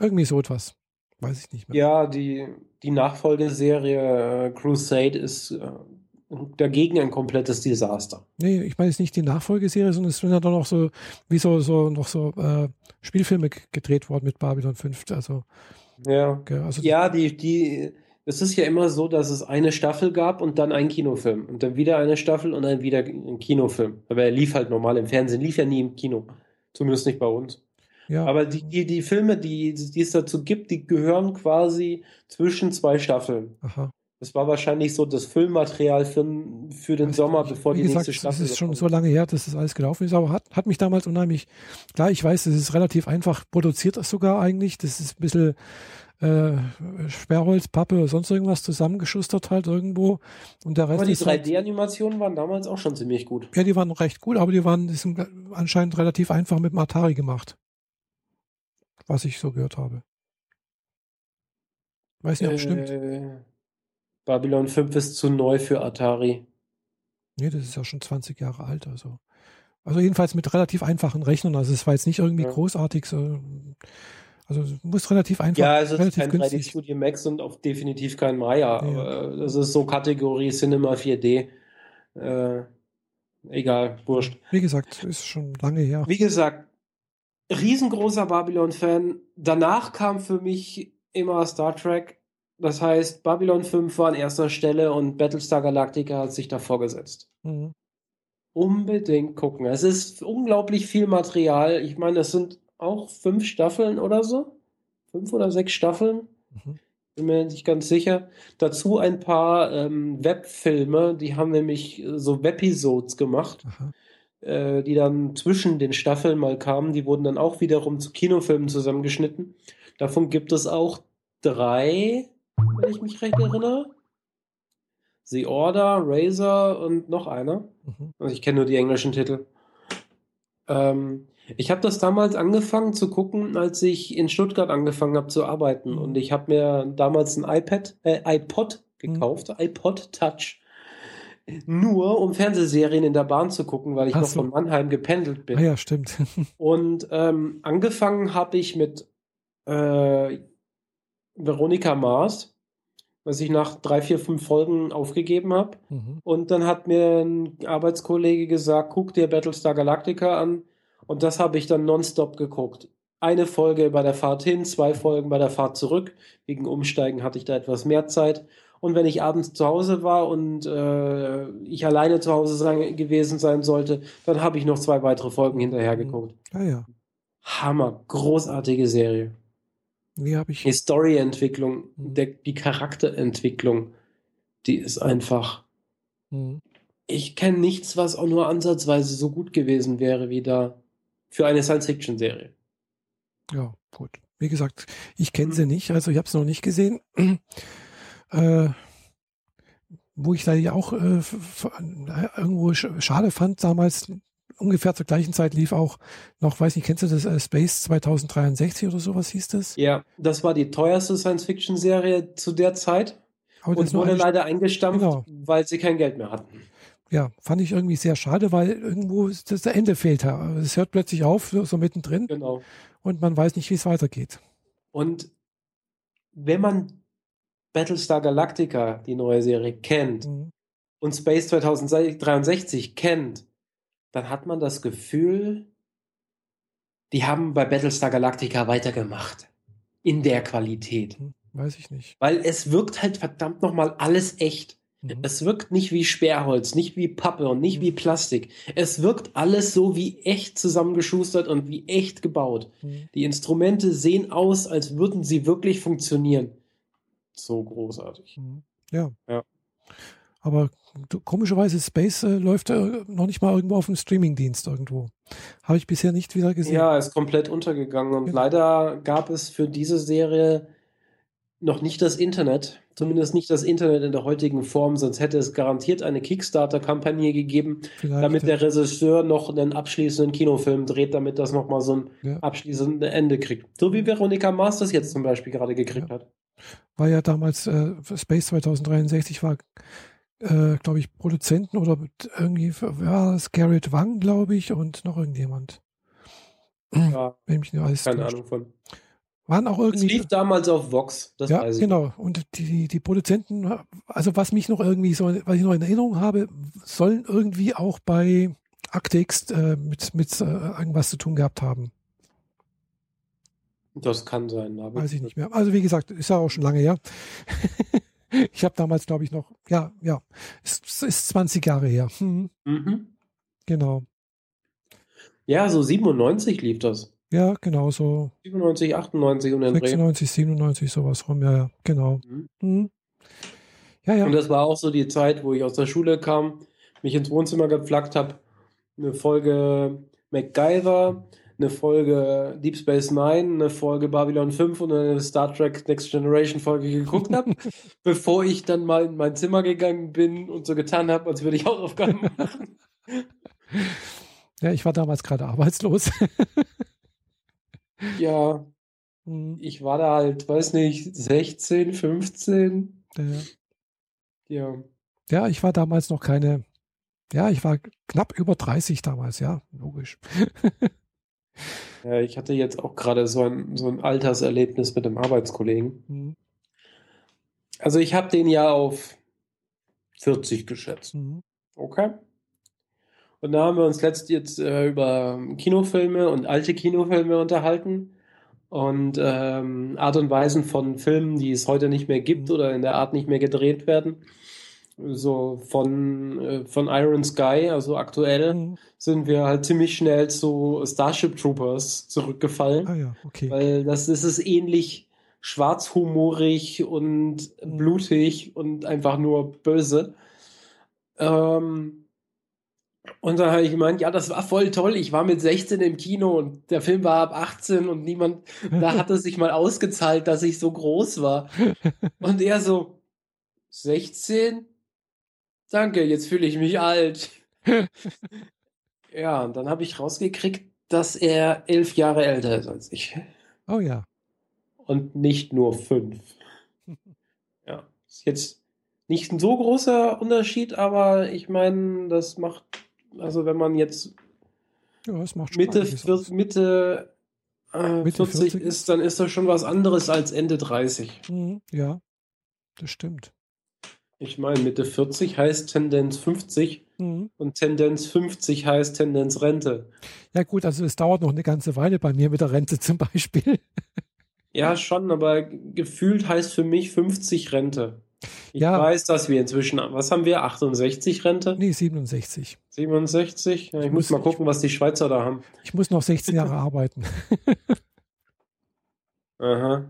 irgendwie so etwas. Weiß ich nicht mehr. Ja, die, die Nachfolgeserie äh, Crusade ist dagegen ein komplettes Desaster. Nee, ich meine jetzt nicht die Nachfolgeserie, sondern es sind ja dann auch so, wie so, so noch so äh, Spielfilme gedreht worden mit Babylon 5. Also, ja, also ja die, die, es ist ja immer so, dass es eine Staffel gab und dann einen Kinofilm und dann wieder eine Staffel und dann wieder ein Kinofilm. Aber er lief halt normal im Fernsehen, lief ja nie im Kino. Zumindest nicht bei uns. Ja. Aber die, die, die Filme, die, die es dazu gibt, die gehören quasi zwischen zwei Staffeln. Aha. Das war wahrscheinlich so das Füllmaterial für, für den Sommer, bevor die gesagt, nächste Staffel. Das ist schon so lange her, dass das alles gelaufen ist, aber hat, hat mich damals unheimlich, klar, ich weiß, das ist relativ einfach produziert sogar eigentlich. Das ist ein bisschen äh, Sperrholz, Pappe, sonst irgendwas zusammengeschustert halt irgendwo. Und der Rest aber die 3D-Animationen halt, waren damals auch schon ziemlich gut. Ja, die waren recht gut, aber die waren die sind anscheinend relativ einfach mit dem Atari gemacht. Was ich so gehört habe. Weiß nicht, ob es äh, stimmt. Babylon 5 ist zu neu für Atari. Nee, das ist ja schon 20 Jahre alt, also. Also jedenfalls mit relativ einfachen Rechnern. Also es war jetzt nicht irgendwie ja. großartig. So, also muss relativ einfach. Ja, es ist kein 3D Studio Max und auch definitiv kein Maya. Aber das ist so Kategorie Cinema 4D. Äh, egal, wurscht. Wie gesagt, ist schon lange her. Wie gesagt, riesengroßer Babylon-Fan. Danach kam für mich immer Star Trek. Das heißt, Babylon 5 war an erster Stelle und Battlestar Galactica hat sich davor gesetzt. Mhm. Unbedingt gucken. Es ist unglaublich viel Material. Ich meine, es sind auch fünf Staffeln oder so. Fünf oder sechs Staffeln. Mhm. Bin mir nicht ganz sicher. Dazu ein paar ähm, Webfilme, die haben nämlich so Webisodes gemacht, äh, die dann zwischen den Staffeln mal kamen. Die wurden dann auch wiederum zu Kinofilmen zusammengeschnitten. Davon gibt es auch drei wenn ich mich recht erinnere. The Order, Razor und noch einer. Mhm. Also ich kenne nur die englischen Titel. Ähm, ich habe das damals angefangen zu gucken, als ich in Stuttgart angefangen habe zu arbeiten. Mhm. Und ich habe mir damals ein iPad, äh, iPod gekauft, mhm. iPod Touch. Nur um Fernsehserien in der Bahn zu gucken, weil ich Ach noch so. von Mannheim gependelt bin. Ah ja, stimmt. und ähm, angefangen habe ich mit äh, Veronika Mars, was ich nach drei, vier, fünf Folgen aufgegeben habe. Mhm. Und dann hat mir ein Arbeitskollege gesagt, guck dir Battlestar Galactica an. Und das habe ich dann nonstop geguckt. Eine Folge bei der Fahrt hin, zwei Folgen bei der Fahrt zurück. Wegen Umsteigen hatte ich da etwas mehr Zeit. Und wenn ich abends zu Hause war und äh, ich alleine zu Hause sein, gewesen sein sollte, dann habe ich noch zwei weitere Folgen hinterher geguckt. Ah ja. Hammer, großartige Serie. Wie habe ich. Die Storyentwicklung, mhm. die Charakterentwicklung, die ist einfach. Mhm. Ich kenne nichts, was auch nur ansatzweise so gut gewesen wäre wie da für eine Science-Fiction-Serie. Ja, gut. Wie gesagt, ich kenne sie nicht, also ich habe es noch nicht gesehen. äh, wo ich da ja auch äh, irgendwo schade fand damals, ungefähr zur gleichen Zeit lief auch noch, weiß nicht, kennst du das äh, Space 2063 oder sowas hieß das? Ja, das war die teuerste Science-Fiction-Serie zu der Zeit Aber und wurde leider eingestampft, genau. weil sie kein Geld mehr hatten. Ja, fand ich irgendwie sehr schade, weil irgendwo das Ende fehlt. Es hört plötzlich auf, so mittendrin. Genau. Und man weiß nicht, wie es weitergeht. Und wenn man Battlestar Galactica, die neue Serie, kennt mhm. und Space 2063 kennt, dann hat man das Gefühl, die haben bei Battlestar Galactica weitergemacht. In der Qualität. Hm, weiß ich nicht. Weil es wirkt halt verdammt nochmal alles echt. Mhm. Es wirkt nicht wie Sperrholz, nicht wie Pappe und nicht mhm. wie Plastik. Es wirkt alles so wie echt zusammengeschustert und wie echt gebaut. Mhm. Die Instrumente sehen aus, als würden sie wirklich funktionieren. So großartig. Mhm. Ja. ja. Aber komischerweise Space äh, läuft äh, noch nicht mal irgendwo auf dem Streamingdienst irgendwo. Habe ich bisher nicht wieder gesehen. Ja, ist komplett untergegangen und ja. leider gab es für diese Serie noch nicht das Internet, zumindest nicht das Internet in der heutigen Form, sonst hätte es garantiert eine Kickstarter-Kampagne gegeben, Vielleicht, damit der Regisseur noch einen abschließenden Kinofilm dreht, damit das nochmal so ein ja. abschließendes Ende kriegt. So wie Veronika Mars das jetzt zum Beispiel gerade gekriegt ja. hat. War ja damals, äh, Space 2063 war äh, glaube ich, Produzenten oder irgendwie, war es Garrett Wang, glaube ich, und noch irgendjemand. Ja, Wenn mich nicht alles keine täuscht. Ahnung von. waren auch irgendwie. Es lief damals auf Vox, das ja, weiß ich. Genau. Und die, die Produzenten, also was mich noch irgendwie so, was ich noch in Erinnerung habe, sollen irgendwie auch bei Actix äh, mit, mit äh, irgendwas zu tun gehabt haben. Das kann sein, aber. Weiß ich nicht mehr. Also wie gesagt, ist ja auch schon lange her. ich habe damals, glaube ich, noch, ja, ja, es ist 20 Jahre her. Hm. Mhm. Genau. Ja, so 97 lief das. Ja, genau so. 97, 98 und dann 96, 97, sowas rum, ja, ja, genau. Mhm. Mhm. Ja, ja. Und das war auch so die Zeit, wo ich aus der Schule kam, mich ins Wohnzimmer gepflackt habe, eine Folge MacGyver, eine Folge Deep Space Nine, eine Folge Babylon 5 und eine Star Trek Next Generation Folge geguckt habe, bevor ich dann mal in mein Zimmer gegangen bin und so getan habe, als würde ich Hausaufgaben machen. Ja, ich war damals gerade arbeitslos. Ja. Mhm. Ich war da halt, weiß nicht, 16, 15. Ja. Ja, ja ich war damals noch keine, ja, ich war knapp über 30 damals, ja, logisch. Ja, ich hatte jetzt auch gerade so ein, so ein Alterserlebnis mit einem Arbeitskollegen. Mhm. Also ich habe den ja auf 40 geschätzt. Mhm. Okay. Und da haben wir uns letzt jetzt äh, über Kinofilme und alte Kinofilme unterhalten und ähm, Art und Weisen von Filmen, die es heute nicht mehr gibt oder in der Art nicht mehr gedreht werden. So von, äh, von Iron Sky, also aktuell, mhm. sind wir halt ziemlich schnell zu Starship Troopers zurückgefallen. Ah ja, okay. Weil das, das ist ähnlich schwarzhumorig und mhm. blutig und einfach nur böse. Ähm, und dann habe ich gemeint, ja, das war voll toll. Ich war mit 16 im Kino und der Film war ab 18 und niemand, da hat es sich mal ausgezahlt, dass ich so groß war. Und er so, 16? Danke, jetzt fühle ich mich alt. ja, und dann habe ich rausgekriegt, dass er elf Jahre älter ist als ich. Oh ja. Und nicht nur fünf. Ja, ist jetzt nicht ein so großer Unterschied, aber ich meine, das macht also wenn man jetzt ja, Mitte, Mitte, äh, Mitte 40, 40, ist, dann ist das schon was anderes als Ende 30. Mhm, ja, das stimmt. Ich meine, Mitte 40 heißt Tendenz 50 mhm. und Tendenz 50 heißt Tendenz Rente. Ja gut, also es dauert noch eine ganze Weile bei mir mit der Rente zum Beispiel. ja, schon, aber gefühlt heißt für mich 50 Rente. Ich ja. weiß, dass wir inzwischen, was haben wir, 68 Rente? Nee, 67. 67? Ja, ich, ich muss, muss mal gucken, was die Schweizer da haben. Ich muss noch 16 Jahre arbeiten. Aha.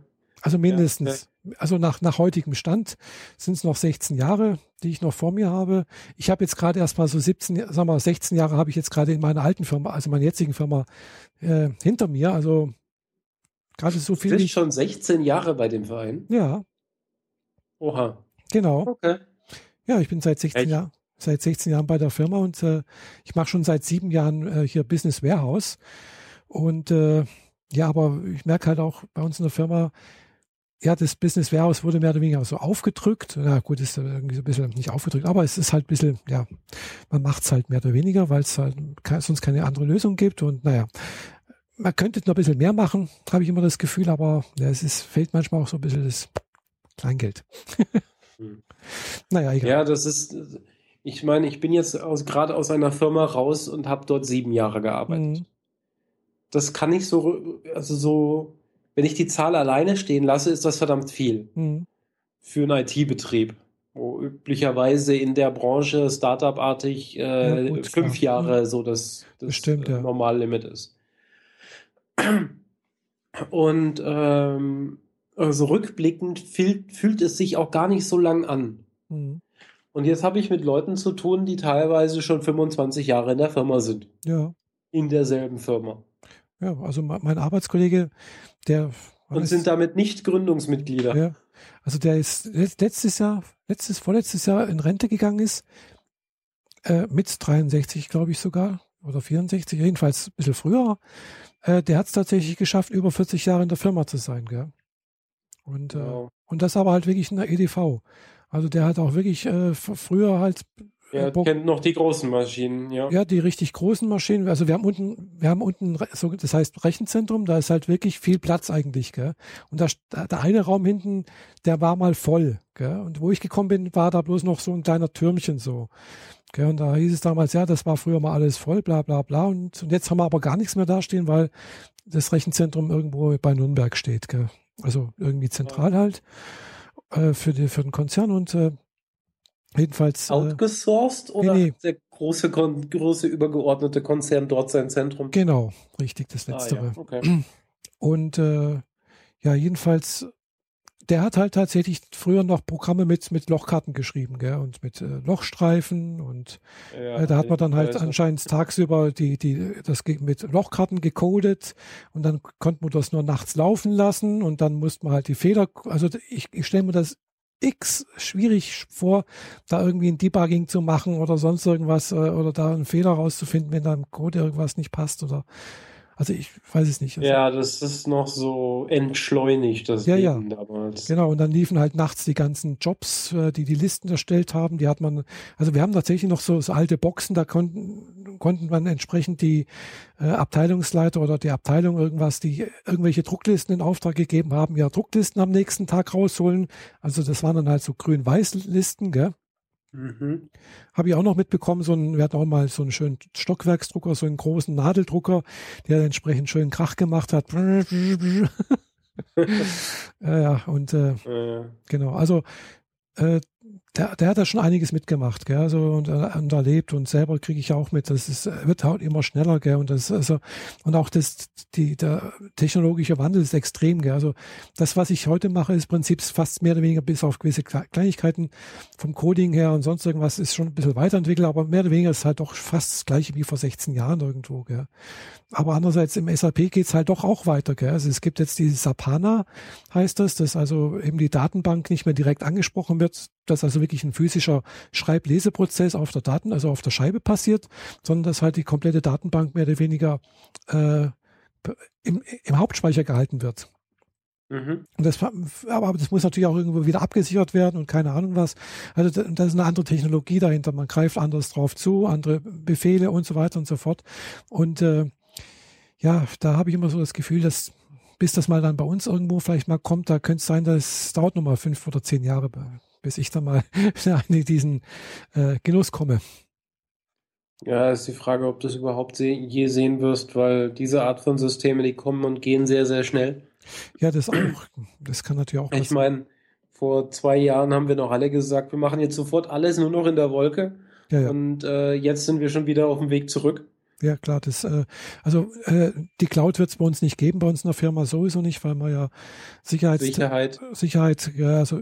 Also mindestens, ja, okay. also nach, nach heutigem Stand sind es noch 16 Jahre, die ich noch vor mir habe. Ich habe jetzt gerade erst mal so 17, sagen wir 16 Jahre habe ich jetzt gerade in meiner alten Firma, also meiner jetzigen Firma, äh, hinter mir. Also gerade so viel. Du bist schon 16 Jahre bei dem Verein? Ja. Oha. Genau. Okay. Ja, ich bin seit 16 Jahren seit 16 Jahren bei der Firma und äh, ich mache schon seit sieben Jahren äh, hier Business Warehouse. Und äh, ja, aber ich merke halt auch bei uns in der Firma, ja, das Business Warehouse wurde mehr oder weniger so aufgedrückt. Na gut, ist irgendwie so ein bisschen nicht aufgedrückt, aber es ist halt ein bisschen, ja, man macht es halt mehr oder weniger, weil es halt sonst keine andere Lösung gibt. Und naja, man könnte noch ein bisschen mehr machen, habe ich immer das Gefühl, aber ja, es ist, fehlt manchmal auch so ein bisschen das Kleingeld. hm. Naja, egal. Ja, das ist, ich meine, ich bin jetzt gerade aus einer Firma raus und habe dort sieben Jahre gearbeitet. Mhm. Das kann ich so, also so, wenn ich die Zahl alleine stehen lasse, ist das verdammt viel mhm. für einen IT-Betrieb, wo üblicherweise in der Branche Startup-artig äh, ja, gut, fünf klar. Jahre mhm. so das, das Bestimmt, ja. Normallimit ist. Und ähm, also rückblickend fühlt, fühlt es sich auch gar nicht so lang an. Mhm. Und jetzt habe ich mit Leuten zu tun, die teilweise schon 25 Jahre in der Firma sind. Ja. In derselben Firma. Ja, also mein Arbeitskollege, der. Und sind damit nicht Gründungsmitglieder. Ja. Also der ist letztes Jahr, letztes, vorletztes Jahr in Rente gegangen ist, äh, mit 63, glaube ich sogar, oder 64, jedenfalls ein bisschen früher. Äh, der hat es tatsächlich geschafft, über 40 Jahre in der Firma zu sein, gell? Und, äh, wow. äh, und das aber halt wirklich in der EDV. Also der hat auch wirklich äh, früher halt er äh, kennt noch die großen Maschinen, ja. Ja, die richtig großen Maschinen. Also wir haben unten, wir haben unten, so, das heißt Rechenzentrum, da ist halt wirklich viel Platz eigentlich, gell. Und da, der eine Raum hinten, der war mal voll, gell. Und wo ich gekommen bin, war da bloß noch so ein kleiner Türmchen so. Gell? Und da hieß es damals, ja, das war früher mal alles voll, bla bla bla. Und, und jetzt haben wir aber gar nichts mehr dastehen, weil das Rechenzentrum irgendwo bei Nürnberg steht, gell. Also irgendwie zentral halt äh, für, die, für den Konzern und äh, Jedenfalls. Äh, Outgesourced oder nee, nee. der große, große übergeordnete Konzern dort sein Zentrum? Genau, richtig, das Letztere. Ah, ja. okay. Und äh, ja, jedenfalls, der hat halt tatsächlich früher noch Programme mit, mit Lochkarten geschrieben, gell, und mit äh, Lochstreifen und ja, äh, da hat man dann halt anscheinend tagsüber die, die, das mit Lochkarten gecodet und dann konnte man das nur nachts laufen lassen und dann musste man halt die Fehler, also ich, ich stelle mir das X schwierig vor, da irgendwie ein Debugging zu machen oder sonst irgendwas äh, oder da einen Fehler rauszufinden, wenn da im Code irgendwas nicht passt oder also ich weiß es nicht. Also, ja, das ist noch so entschleunigt, das ja, ja. damals. Genau, und dann liefen halt nachts die ganzen Jobs, äh, die die Listen erstellt haben. Die hat man, also wir haben tatsächlich noch so, so alte Boxen, da konnten, konnten man entsprechend die äh, Abteilungsleiter oder die Abteilung irgendwas, die irgendwelche Drucklisten in Auftrag gegeben haben, ja Drucklisten am nächsten Tag rausholen. Also das waren dann halt so grün-weiß-Listen, gell? Mhm. Habe ich auch noch mitbekommen, so ein, wir hatten auch mal so einen schönen Stockwerksdrucker, so einen großen Nadeldrucker, der entsprechend schön Krach gemacht hat. ja, ja, und äh, ja. genau, also äh, der, der hat da schon einiges mitgemacht, gell, also und, äh, und erlebt und selber kriege ich auch mit, das ist, wird halt immer schneller, gell, und das, also, und auch das, die, der technologische Wandel ist extrem, gell, also das, was ich heute mache, ist im Prinzip fast mehr oder weniger bis auf gewisse Kleinigkeiten vom Coding her und sonst irgendwas ist schon ein bisschen weiterentwickelt, aber mehr oder weniger ist halt doch fast das gleiche wie vor 16 Jahren irgendwo, gell. Aber andererseits im SAP geht's halt doch auch weiter, gell, also es gibt jetzt die Sapana, heißt das, dass also eben die Datenbank nicht mehr direkt angesprochen wird, dass also wirklich ein physischer Schreibleseprozess auf der Daten, also auf der Scheibe passiert, sondern dass halt die komplette Datenbank mehr oder weniger äh, im, im Hauptspeicher gehalten wird. Mhm. Das, aber das muss natürlich auch irgendwo wieder abgesichert werden und keine Ahnung was. Also da ist eine andere Technologie dahinter. Man greift anders drauf zu, andere Befehle und so weiter und so fort. Und äh, ja, da habe ich immer so das Gefühl, dass bis das mal dann bei uns irgendwo vielleicht mal kommt, da könnte es sein, dass es dauert nochmal fünf oder zehn Jahre, bis ich da mal in diesen äh, Genuss komme. Ja, ist die Frage, ob du es überhaupt je sehen wirst, weil diese Art von Systeme, die kommen und gehen sehr, sehr schnell. Ja, das auch. Das kann natürlich auch. Ich meine, vor zwei Jahren haben wir noch alle gesagt, wir machen jetzt sofort alles nur noch in der Wolke. Ja, ja. Und äh, jetzt sind wir schon wieder auf dem Weg zurück. Ja, klar, das, äh, also äh, die Cloud wird es bei uns nicht geben, bei uns in der Firma sowieso nicht, weil wir ja Sicherheits Sicherheit, Sicherheit, ja, also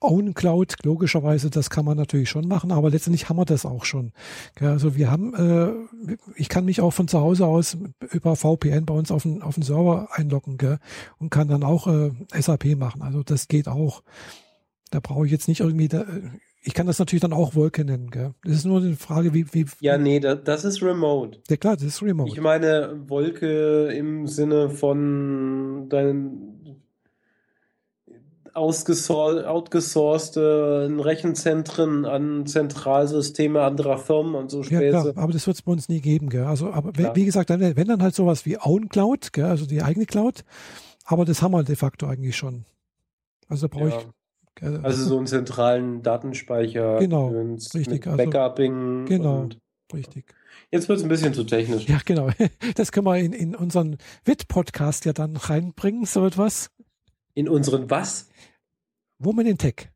Own Cloud, logischerweise, das kann man natürlich schon machen, aber letztendlich haben wir das auch schon. Also wir haben, äh, ich kann mich auch von zu Hause aus über VPN bei uns auf den, auf den Server einloggen gell? und kann dann auch äh, SAP machen. Also das geht auch. Da brauche ich jetzt nicht irgendwie, da, ich kann das natürlich dann auch Wolke nennen. Gell? Das ist nur eine Frage, wie. wie ja, nee, das ist Remote. Ja, klar, das ist Remote. Ich meine Wolke im Sinne von deinen outgesourcete Rechenzentren an Zentralsysteme anderer Firmen und so Späße. Ja, klar, aber das wird es bei uns nie geben, gell? Also, aber klar. wie gesagt, dann, wenn dann halt sowas wie Own Cloud, gell? also die eigene Cloud, aber das haben wir de facto eigentlich schon. Also da brauche ja. ich. Gell? Also so einen zentralen Datenspeicher. Genau, richtig. Also, Backupping. Genau, und, richtig. Jetzt wird es ein bisschen zu technisch. Ja, genau. Das können wir in, in unseren WIT-Podcast ja dann reinbringen, so etwas. In unseren was? Woman in Tech.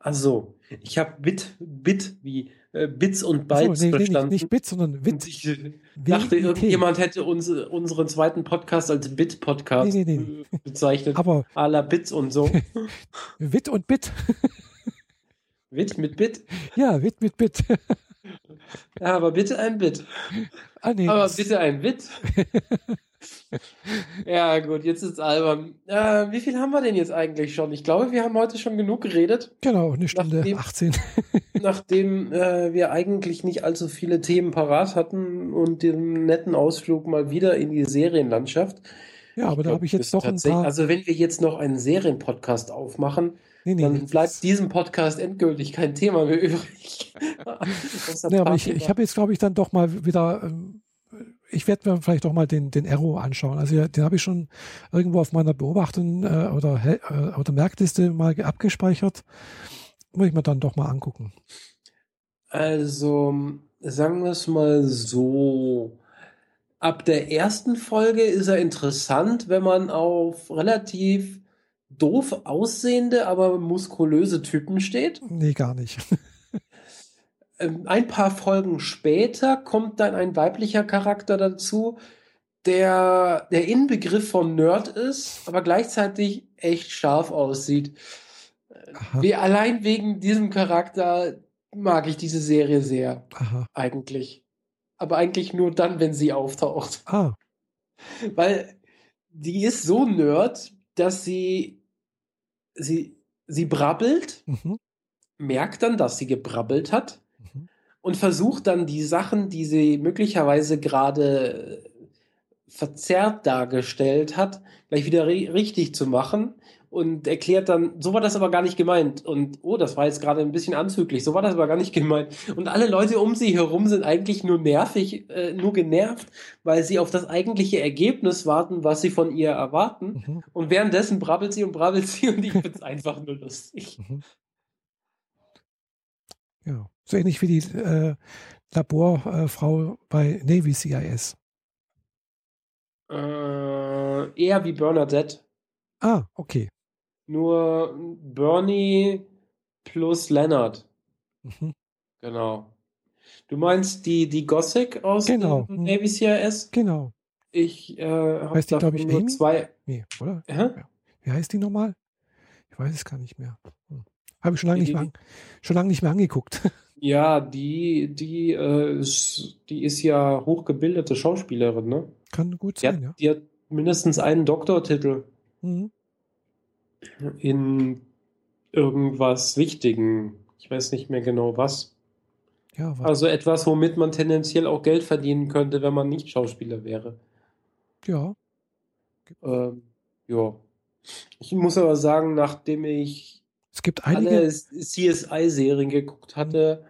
Also, ich habe Bit, Bit wie äh, Bits und Bytes so, nee, verstanden. Nee, nicht, nicht Bits, sondern Bit. Ich äh, dachte, irgendjemand hätte uns, unseren zweiten Podcast als Bit-Podcast nee, bezeichnet. Aber à la Bits und so. Wit und Bit. Wit mit Bit? Ja, Wit mit Bit. ja, aber bitte ein Bit. Ah, nee, aber bitte ein Bit. ja, gut, jetzt ist es albern. Äh, wie viel haben wir denn jetzt eigentlich schon? Ich glaube, wir haben heute schon genug geredet. Genau, eine Stunde nachdem, 18. nachdem äh, wir eigentlich nicht allzu viele Themen parat hatten und den netten Ausflug mal wieder in die Serienlandschaft. Ja, aber ich da habe ich jetzt doch ein paar. Also, wenn wir jetzt noch einen Serienpodcast aufmachen, Nee, nee, Dann bleibt diesem Podcast endgültig kein Thema mehr übrig. ja, aber ich, ich habe jetzt, glaube ich, dann doch mal wieder ähm, ich werde mir vielleicht auch mal den, den Arrow anschauen. Also den habe ich schon irgendwo auf meiner Beobachtung äh, oder, äh, oder Merkliste mal abgespeichert. Muss ich mir dann doch mal angucken. Also, sagen wir es mal so. Ab der ersten Folge ist er interessant, wenn man auf relativ doof aussehende, aber muskulöse Typen steht. Nee, gar nicht. Ähm, ein paar Folgen später kommt dann ein weiblicher Charakter dazu, der der Inbegriff von Nerd ist, aber gleichzeitig echt scharf aussieht. Wie allein wegen diesem Charakter mag ich diese Serie sehr. Aha. Eigentlich. Aber eigentlich nur dann, wenn sie auftaucht. Ah. Weil die ist so nerd, dass sie sie sie brabbelt, mhm. merkt dann, dass sie gebrabbelt hat und versucht dann die Sachen, die sie möglicherweise gerade verzerrt dargestellt hat, gleich wieder richtig zu machen und erklärt dann, so war das aber gar nicht gemeint und oh, das war jetzt gerade ein bisschen anzüglich, so war das aber gar nicht gemeint und alle Leute um sie herum sind eigentlich nur nervig, äh, nur genervt, weil sie auf das eigentliche Ergebnis warten, was sie von ihr erwarten mhm. und währenddessen brabbelt sie und brabbelt sie und ich finde es einfach nur lustig. Mhm. Ja, so ähnlich wie die äh, Laborfrau äh, bei Navy CIS. Äh, eher wie Bernadette. Ah, okay. Nur Bernie plus Leonard. Mhm. Genau. Du meinst die, die Gothic aus genau. Navy CIS? Genau. Ich äh, habe da glaube ich, nur Amy? zwei. Nee, oder? Hä? Wie heißt die nochmal? Ich weiß es gar nicht mehr. Habe ich schon lange, nicht mehr, schon lange nicht mehr angeguckt. Ja, die, die, äh, ist, die ist ja hochgebildete Schauspielerin, ne? Kann gut die sein, hat, ja. Die hat mindestens einen Doktortitel mhm. in irgendwas Wichtigen. Ich weiß nicht mehr genau was. Ja? Also etwas, womit man tendenziell auch Geld verdienen könnte, wenn man nicht Schauspieler wäre. Ja. Ähm, ja. Ich muss aber sagen, nachdem ich es gibt einige. Alle CSI-Serien geguckt hatte,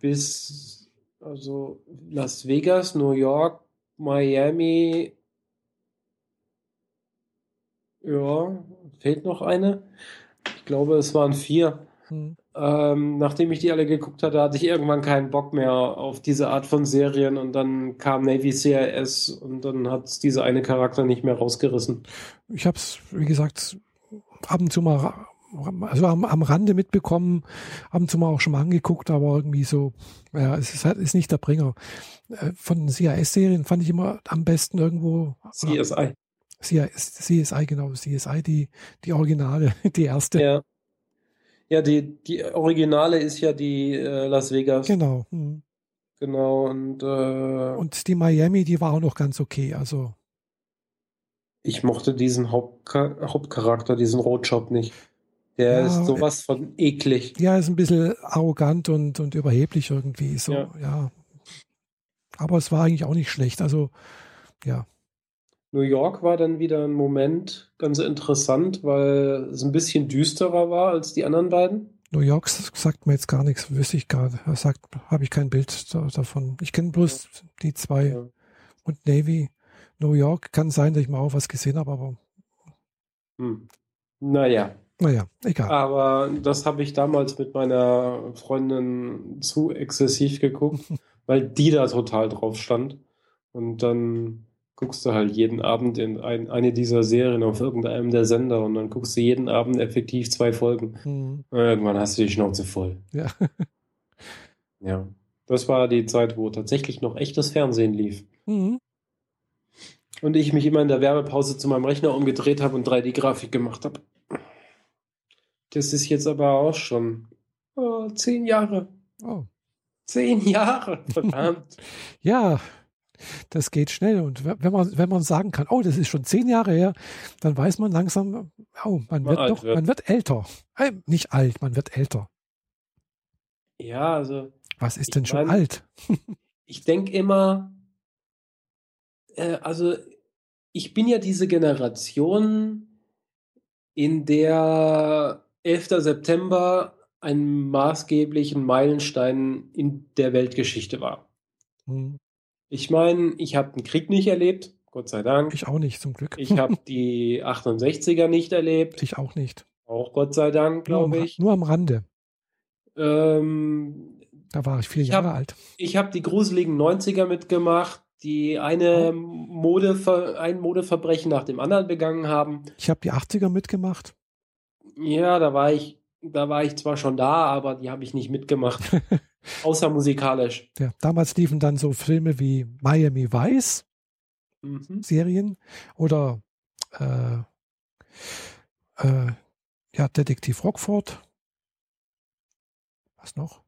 bis also Las Vegas, New York, Miami. Ja, fehlt noch eine. Ich glaube, es waren vier. Hm. Ähm, nachdem ich die alle geguckt hatte, hatte ich irgendwann keinen Bock mehr auf diese Art von Serien und dann kam Navy CIS und dann hat es diese eine Charakter nicht mehr rausgerissen. Ich habe es, wie gesagt, ab und zu mal also am, am Rande mitbekommen, ab und zu mal auch schon mal angeguckt, aber irgendwie so, ja, es ist, halt, ist nicht der Bringer. Äh, von CIS-Serien fand ich immer am besten irgendwo. CSI. CIS, CSI, genau, CSI, die, die Originale, die erste. Ja. Ja, die, die Originale ist ja die äh, Las Vegas. Genau. Hm. Genau, und äh, Und die Miami, die war auch noch ganz okay, also. Ich mochte diesen Hauptcha Hauptcharakter, diesen Roadshop nicht. Der ja, ist sowas von eklig. Ja, ist ein bisschen arrogant und, und überheblich irgendwie. So, ja. ja. Aber es war eigentlich auch nicht schlecht. Also, ja. New York war dann wieder ein Moment ganz interessant, weil es ein bisschen düsterer war als die anderen beiden. New York sagt mir jetzt gar nichts, wüsste ich gerade. Sagt, habe ich kein Bild davon. Ich kenne bloß ja. die zwei. Ja. Und Navy. New York kann sein, dass ich mal auch was gesehen habe, aber. Hm. Naja. Naja, egal. Aber das habe ich damals mit meiner Freundin zu exzessiv geguckt, weil die da total drauf stand. Und dann guckst du halt jeden Abend in ein, eine dieser Serien auf irgendeinem der Sender und dann guckst du jeden Abend effektiv zwei Folgen. Mhm. Irgendwann hast du die Schnauze voll. Ja. ja. Das war die Zeit, wo tatsächlich noch echtes Fernsehen lief. Mhm. Und ich mich immer in der Werbepause zu meinem Rechner umgedreht habe und 3D-Grafik gemacht habe. Das ist jetzt aber auch schon oh, zehn Jahre. Oh. Zehn Jahre, verdammt. ja, das geht schnell. Und wenn man, wenn man sagen kann, oh, das ist schon zehn Jahre her, dann weiß man langsam, oh, man, wird doch, wird. man wird älter. Hey, nicht alt, man wird älter. Ja, also. Was ist denn schon mein, alt? ich denke immer, äh, also ich bin ja diese Generation, in der 11. September einen maßgeblichen Meilenstein in der Weltgeschichte war. Mhm. Ich meine, ich habe den Krieg nicht erlebt, Gott sei Dank. Ich auch nicht, zum Glück. Ich habe die 68er nicht erlebt. Ich auch nicht. Auch Gott sei Dank, glaube ich. Nur am Rande. Ähm, da war ich vier ich Jahre hab, alt. Ich habe die gruseligen 90er mitgemacht, die eine Mode, ein Modeverbrechen nach dem anderen begangen haben. Ich habe die 80er mitgemacht. Ja, da war ich, da war ich zwar schon da, aber die habe ich nicht mitgemacht. außer musikalisch. Ja, damals liefen dann so Filme wie Miami Vice, mhm. Serien oder äh, äh, ja, Detektiv Rockford. Was noch?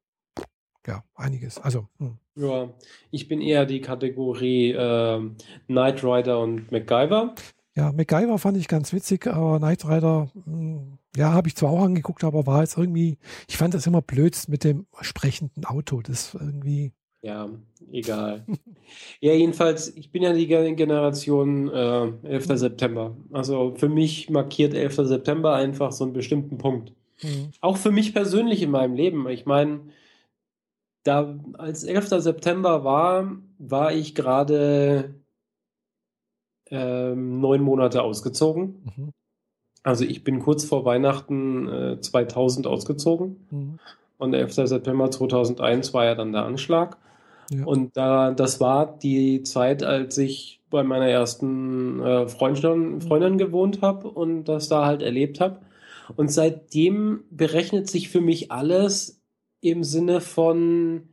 Ja, einiges. Also. Hm. Ja, ich bin eher die Kategorie äh, Knight Rider und MacGyver. Ja, MacGyver fand ich ganz witzig, aber Knight Rider, hm, ja, habe ich zwar auch angeguckt, aber war jetzt irgendwie, ich fand das immer blöd mit dem sprechenden Auto. Das irgendwie. Ja, egal. ja, jedenfalls, ich bin ja die Generation äh, 11. September. Also für mich markiert 11. September einfach so einen bestimmten Punkt. Mhm. Auch für mich persönlich in meinem Leben. Ich meine, da als 11. September war, war ich gerade ähm, neun Monate ausgezogen. Mhm. Also ich bin kurz vor Weihnachten äh, 2000 ausgezogen. Mhm. Und 11. September 2001 war ja dann der Anschlag. Ja. Und da, das war die Zeit, als ich bei meiner ersten äh, Freundin, Freundin gewohnt habe und das da halt erlebt habe. Und seitdem berechnet sich für mich alles im Sinne von,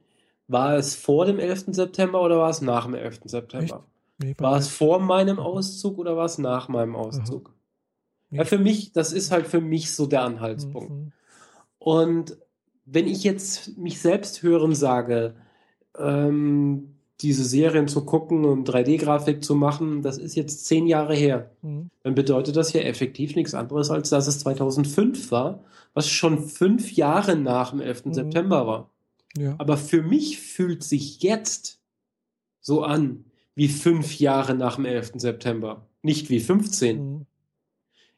war es vor dem 11. September oder war es nach dem 11. September? Nee, war es vor meinem Auszug oder war es nach meinem Auszug? Ja, für mich, das ist halt für mich so der Anhaltspunkt. Mhm. Und wenn ich jetzt mich selbst hören sage, ähm, diese Serien zu gucken und 3D-Grafik zu machen, das ist jetzt zehn Jahre her. Mhm. Dann bedeutet das ja effektiv nichts anderes, als dass es 2005 war, was schon fünf Jahre nach dem 11. Mhm. September war. Ja. Aber für mich fühlt sich jetzt so an wie fünf Jahre nach dem 11. September, nicht wie 15. Mhm.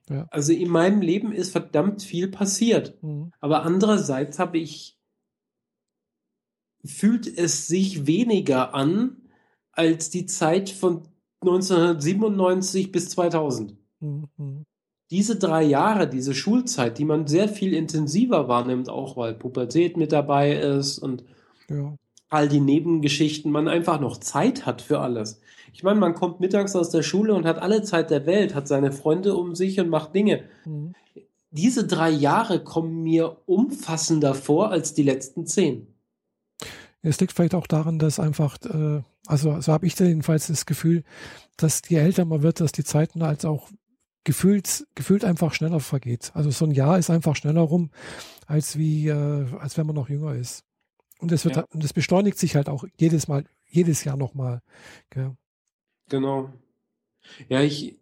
Ja. Also in meinem Leben ist verdammt viel passiert. Mhm. Aber andererseits habe ich, fühlt es sich weniger an als die Zeit von 1997 bis 2000. Mhm. Diese drei Jahre, diese Schulzeit, die man sehr viel intensiver wahrnimmt, auch weil Pubertät mit dabei ist und ja. All die Nebengeschichten, man einfach noch Zeit hat für alles. Ich meine, man kommt mittags aus der Schule und hat alle Zeit der Welt, hat seine Freunde um sich und macht Dinge. Mhm. Diese drei Jahre kommen mir umfassender vor als die letzten zehn. Es liegt vielleicht auch daran, dass einfach, äh, also so habe ich jedenfalls das Gefühl, dass je älter man wird, dass die Zeiten als auch gefühlt, gefühlt einfach schneller vergeht. Also so ein Jahr ist einfach schneller rum, als wie, äh, als wenn man noch jünger ist. Und es wird, ja. und es beschleunigt sich halt auch jedes Mal, jedes Jahr nochmal. Gell? Genau. Ja, ich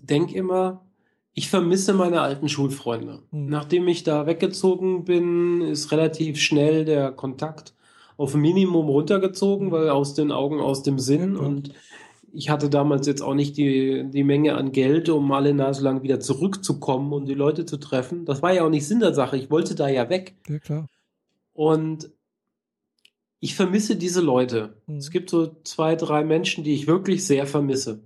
denke immer, ich vermisse meine alten Schulfreunde. Mhm. Nachdem ich da weggezogen bin, ist relativ schnell der Kontakt auf Minimum runtergezogen, hm. weil aus den Augen, aus dem Sinn. Ja, und ich hatte damals jetzt auch nicht die, die Menge an Geld, um alle Nase lang wieder zurückzukommen und die Leute zu treffen. Das war ja auch nicht Sinn der Sache. Ich wollte da ja weg. Ja, klar. Und ich vermisse diese Leute. Mhm. Es gibt so zwei, drei Menschen, die ich wirklich sehr vermisse.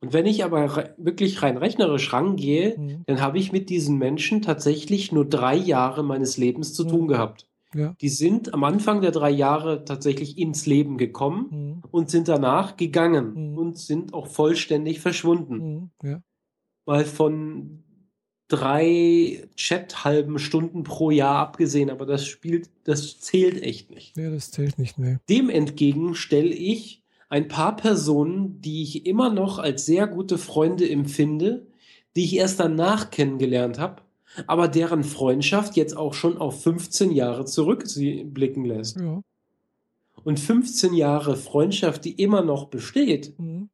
Und wenn ich aber wirklich rein rechnerisch rangehe, mhm. dann habe ich mit diesen Menschen tatsächlich nur drei Jahre meines Lebens zu mhm. tun gehabt. Ja. Die sind am Anfang der drei Jahre tatsächlich ins Leben gekommen mhm. und sind danach gegangen mhm. und sind auch vollständig verschwunden. Mhm. Ja. Weil von drei Chat-halben Stunden pro Jahr abgesehen, aber das spielt, das zählt echt nicht. Ja, das zählt nicht, ne. Dem entgegen stelle ich ein paar Personen, die ich immer noch als sehr gute Freunde empfinde, die ich erst danach kennengelernt habe, aber deren Freundschaft jetzt auch schon auf 15 Jahre zurückblicken lässt. Ja. Und 15 Jahre Freundschaft, die immer noch besteht, mhm.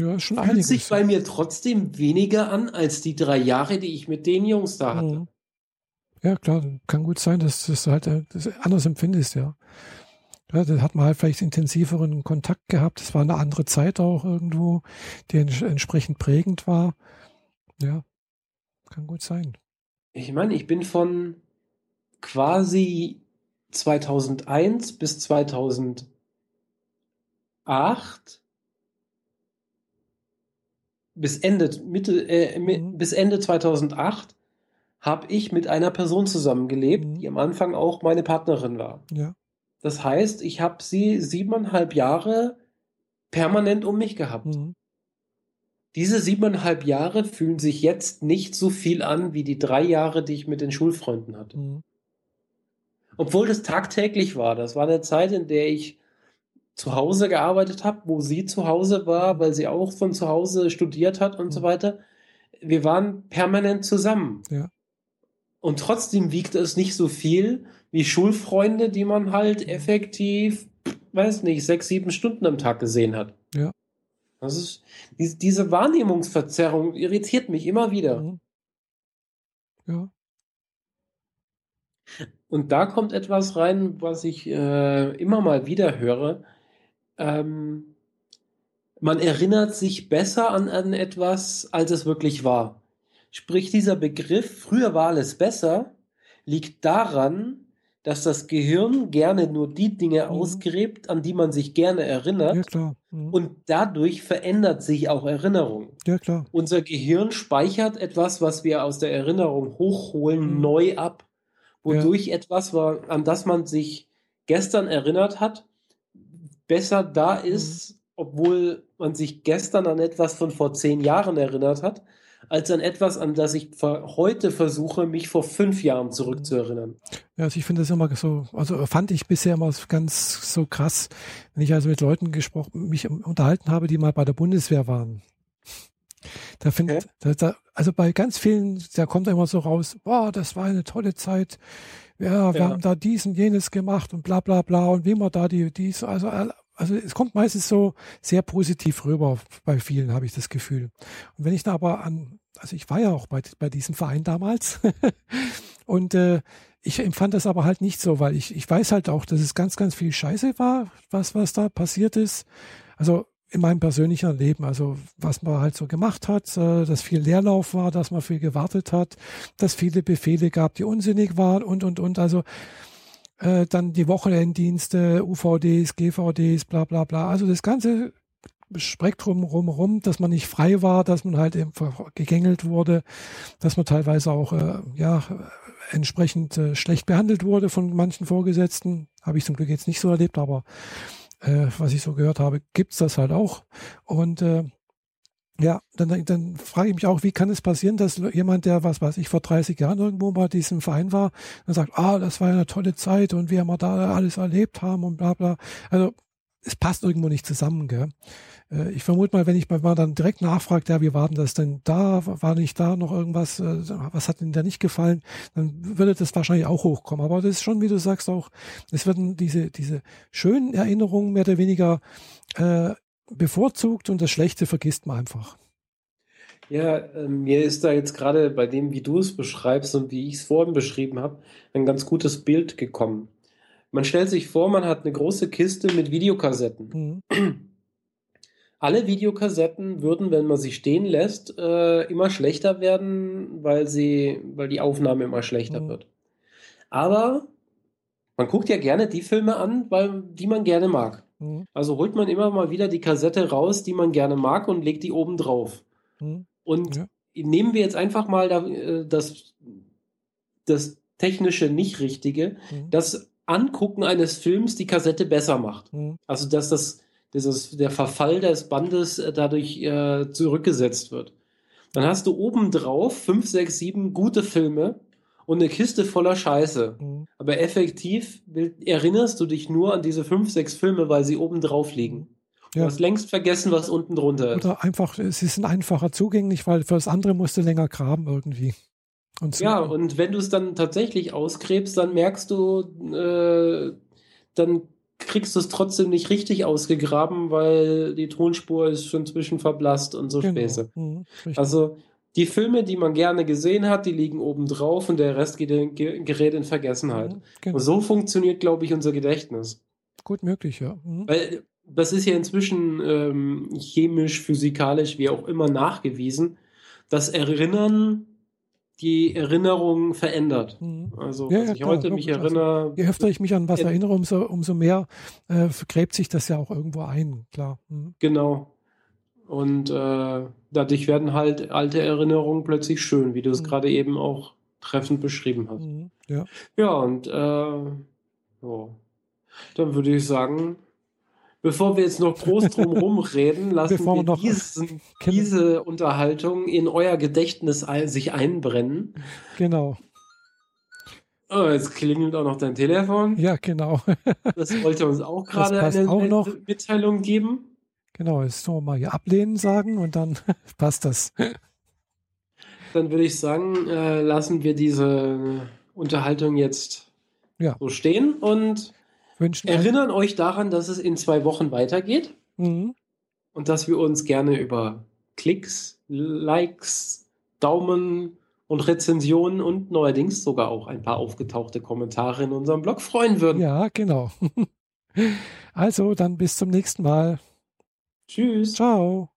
Ja, schon Fühlt einiges. sich bei mir trotzdem weniger an als die drei Jahre, die ich mit den Jungs da hatte. Mhm. Ja, klar, kann gut sein, dass, dass du halt äh, das anders empfindest, ja. ja. Da hat man halt vielleicht intensiveren Kontakt gehabt. Es war eine andere Zeit auch irgendwo, die entsprechend prägend war. Ja, kann gut sein. Ich meine, ich bin von quasi 2001 bis 2008 bis Ende Mitte äh, mhm. bis Ende 2008 habe ich mit einer Person zusammengelebt, mhm. die am Anfang auch meine Partnerin war. Ja. Das heißt, ich habe sie siebeneinhalb Jahre permanent um mich gehabt. Mhm. Diese siebeneinhalb Jahre fühlen sich jetzt nicht so viel an wie die drei Jahre, die ich mit den Schulfreunden hatte. Mhm. Obwohl das tagtäglich war. Das war eine Zeit, in der ich zu Hause gearbeitet habe, wo sie zu Hause war, weil sie auch von zu Hause studiert hat und mhm. so weiter. Wir waren permanent zusammen. Ja. Und trotzdem wiegt es nicht so viel wie Schulfreunde, die man halt effektiv, weiß nicht, sechs, sieben Stunden am Tag gesehen hat. Ja. Das ist, diese Wahrnehmungsverzerrung irritiert mich immer wieder. Mhm. Ja. Und da kommt etwas rein, was ich äh, immer mal wieder höre. Ähm, man erinnert sich besser an, an etwas, als es wirklich war. Sprich, dieser Begriff, früher war alles besser, liegt daran, dass das Gehirn gerne nur die Dinge mhm. ausgräbt, an die man sich gerne erinnert. Ja. Mhm. Und dadurch verändert sich auch Erinnerung. Ja. Unser Gehirn speichert etwas, was wir aus der Erinnerung hochholen, mhm. neu ab. Wodurch ja. etwas war, an das man sich gestern erinnert hat, besser da ist, mhm. obwohl man sich gestern an etwas von vor zehn Jahren erinnert hat, als an etwas, an das ich heute versuche, mich vor fünf Jahren zurückzuerinnern. Ja, also ich finde das immer so, also fand ich bisher immer ganz so krass, wenn ich also mit Leuten gesprochen, mich unterhalten habe, die mal bei der Bundeswehr waren. Da finde, okay. da, da, also bei ganz vielen, da kommt immer so raus, boah, das war eine tolle Zeit. Ja, wir ja. haben da dies und jenes gemacht und bla bla bla und wie man da die, dies, also also es kommt meistens so sehr positiv rüber bei vielen, habe ich das Gefühl. Und wenn ich da aber an, also ich war ja auch bei, bei diesem Verein damals und äh, ich empfand das aber halt nicht so, weil ich, ich weiß halt auch, dass es ganz, ganz viel Scheiße war, was, was da passiert ist. Also in meinem persönlichen Leben, also was man halt so gemacht hat, äh, dass viel Leerlauf war, dass man viel gewartet hat, dass viele Befehle gab, die unsinnig waren und, und, und. Also äh, dann die Wochenenddienste, UVDs, GVDs, bla bla bla. Also das ganze Spektrum rumrum, dass man nicht frei war, dass man halt eben gegängelt wurde, dass man teilweise auch äh, ja entsprechend äh, schlecht behandelt wurde von manchen Vorgesetzten. Habe ich zum Glück jetzt nicht so erlebt, aber äh, was ich so gehört habe, gibt's das halt auch. Und äh, ja, dann, dann frage ich mich auch, wie kann es passieren, dass jemand, der, was weiß ich, vor 30 Jahren irgendwo bei diesem Verein war, dann sagt, ah, das war eine tolle Zeit und wir da alles erlebt haben und bla bla. Also es passt irgendwo nicht zusammen, gell? Äh, ich vermute mal, wenn ich mal dann direkt nachfrage, ja, wie war denn das denn da? War nicht da noch irgendwas? Äh, was hat Ihnen da nicht gefallen? Dann würde das wahrscheinlich auch hochkommen. Aber das ist schon, wie du sagst, auch, es werden diese, diese schönen Erinnerungen mehr oder weniger äh, bevorzugt und das Schlechte vergisst man einfach. Ja, äh, mir ist da jetzt gerade bei dem, wie du es beschreibst und wie ich es vorhin beschrieben habe, ein ganz gutes Bild gekommen. Man stellt sich vor, man hat eine große Kiste mit Videokassetten. Mhm. Alle Videokassetten würden, wenn man sie stehen lässt, äh, immer schlechter werden, weil sie, weil die Aufnahme immer schlechter mhm. wird. Aber man guckt ja gerne die Filme an, weil die man gerne mag. Mhm. Also holt man immer mal wieder die Kassette raus, die man gerne mag und legt die oben drauf. Mhm. Und ja. nehmen wir jetzt einfach mal da, äh, das, das technische nicht richtige, mhm. das Angucken eines Films die Kassette besser macht. Mhm. Also dass das dieses, der Verfall des Bandes äh, dadurch äh, zurückgesetzt wird. Dann hast du oben drauf fünf, sechs, sieben gute Filme, und eine Kiste voller Scheiße. Mhm. Aber effektiv erinnerst du dich nur an diese fünf, sechs Filme, weil sie oben drauf liegen. Du ja. hast längst vergessen, was unten drunter ist. Oder einfach, sie sind einfacher zugänglich, weil für das andere musst du länger graben irgendwie. Und so. Ja, und wenn du es dann tatsächlich ausgräbst, dann merkst du, äh, dann kriegst du es trotzdem nicht richtig ausgegraben, weil die Tonspur ist schon zwischen verblasst und so genau. Späße. Mhm, also die Filme, die man gerne gesehen hat, die liegen oben drauf und der Rest gerät in Vergessenheit. Mhm, genau. Und so funktioniert, glaube ich, unser Gedächtnis. Gut möglich, ja. Mhm. Weil das ist ja inzwischen ähm, chemisch, physikalisch, wie auch immer nachgewiesen, dass Erinnern die Erinnerung verändert. Mhm. Also, ja, ja, ich klar, heute mich also, erinnere. je öfter ich mich an was erinnere, umso, umso mehr äh, gräbt sich das ja auch irgendwo ein, klar. Mhm. Genau. Und äh, dadurch werden halt alte Erinnerungen plötzlich schön, wie du es mhm. gerade eben auch treffend beschrieben hast. Mhm. Ja. ja, und äh, so. dann würde ich sagen, bevor wir jetzt noch groß drum reden, lassen bevor wir, noch, diesen, diese Unterhaltung in euer Gedächtnis sich einbrennen. Genau. Oh, jetzt klingelt auch noch dein Telefon. Ja, genau. das wollte uns auch gerade eine, auch noch. Mitteilung geben. Genau, jetzt nur mal hier ablehnen sagen und dann passt das. Dann würde ich sagen, äh, lassen wir diese Unterhaltung jetzt ja. so stehen und Wünschen erinnern euch daran, dass es in zwei Wochen weitergeht mhm. und dass wir uns gerne über Klicks, Likes, Daumen und Rezensionen und neuerdings sogar auch ein paar aufgetauchte Kommentare in unserem Blog freuen würden. Ja, genau. Also dann bis zum nächsten Mal. Tschüss. Ciao.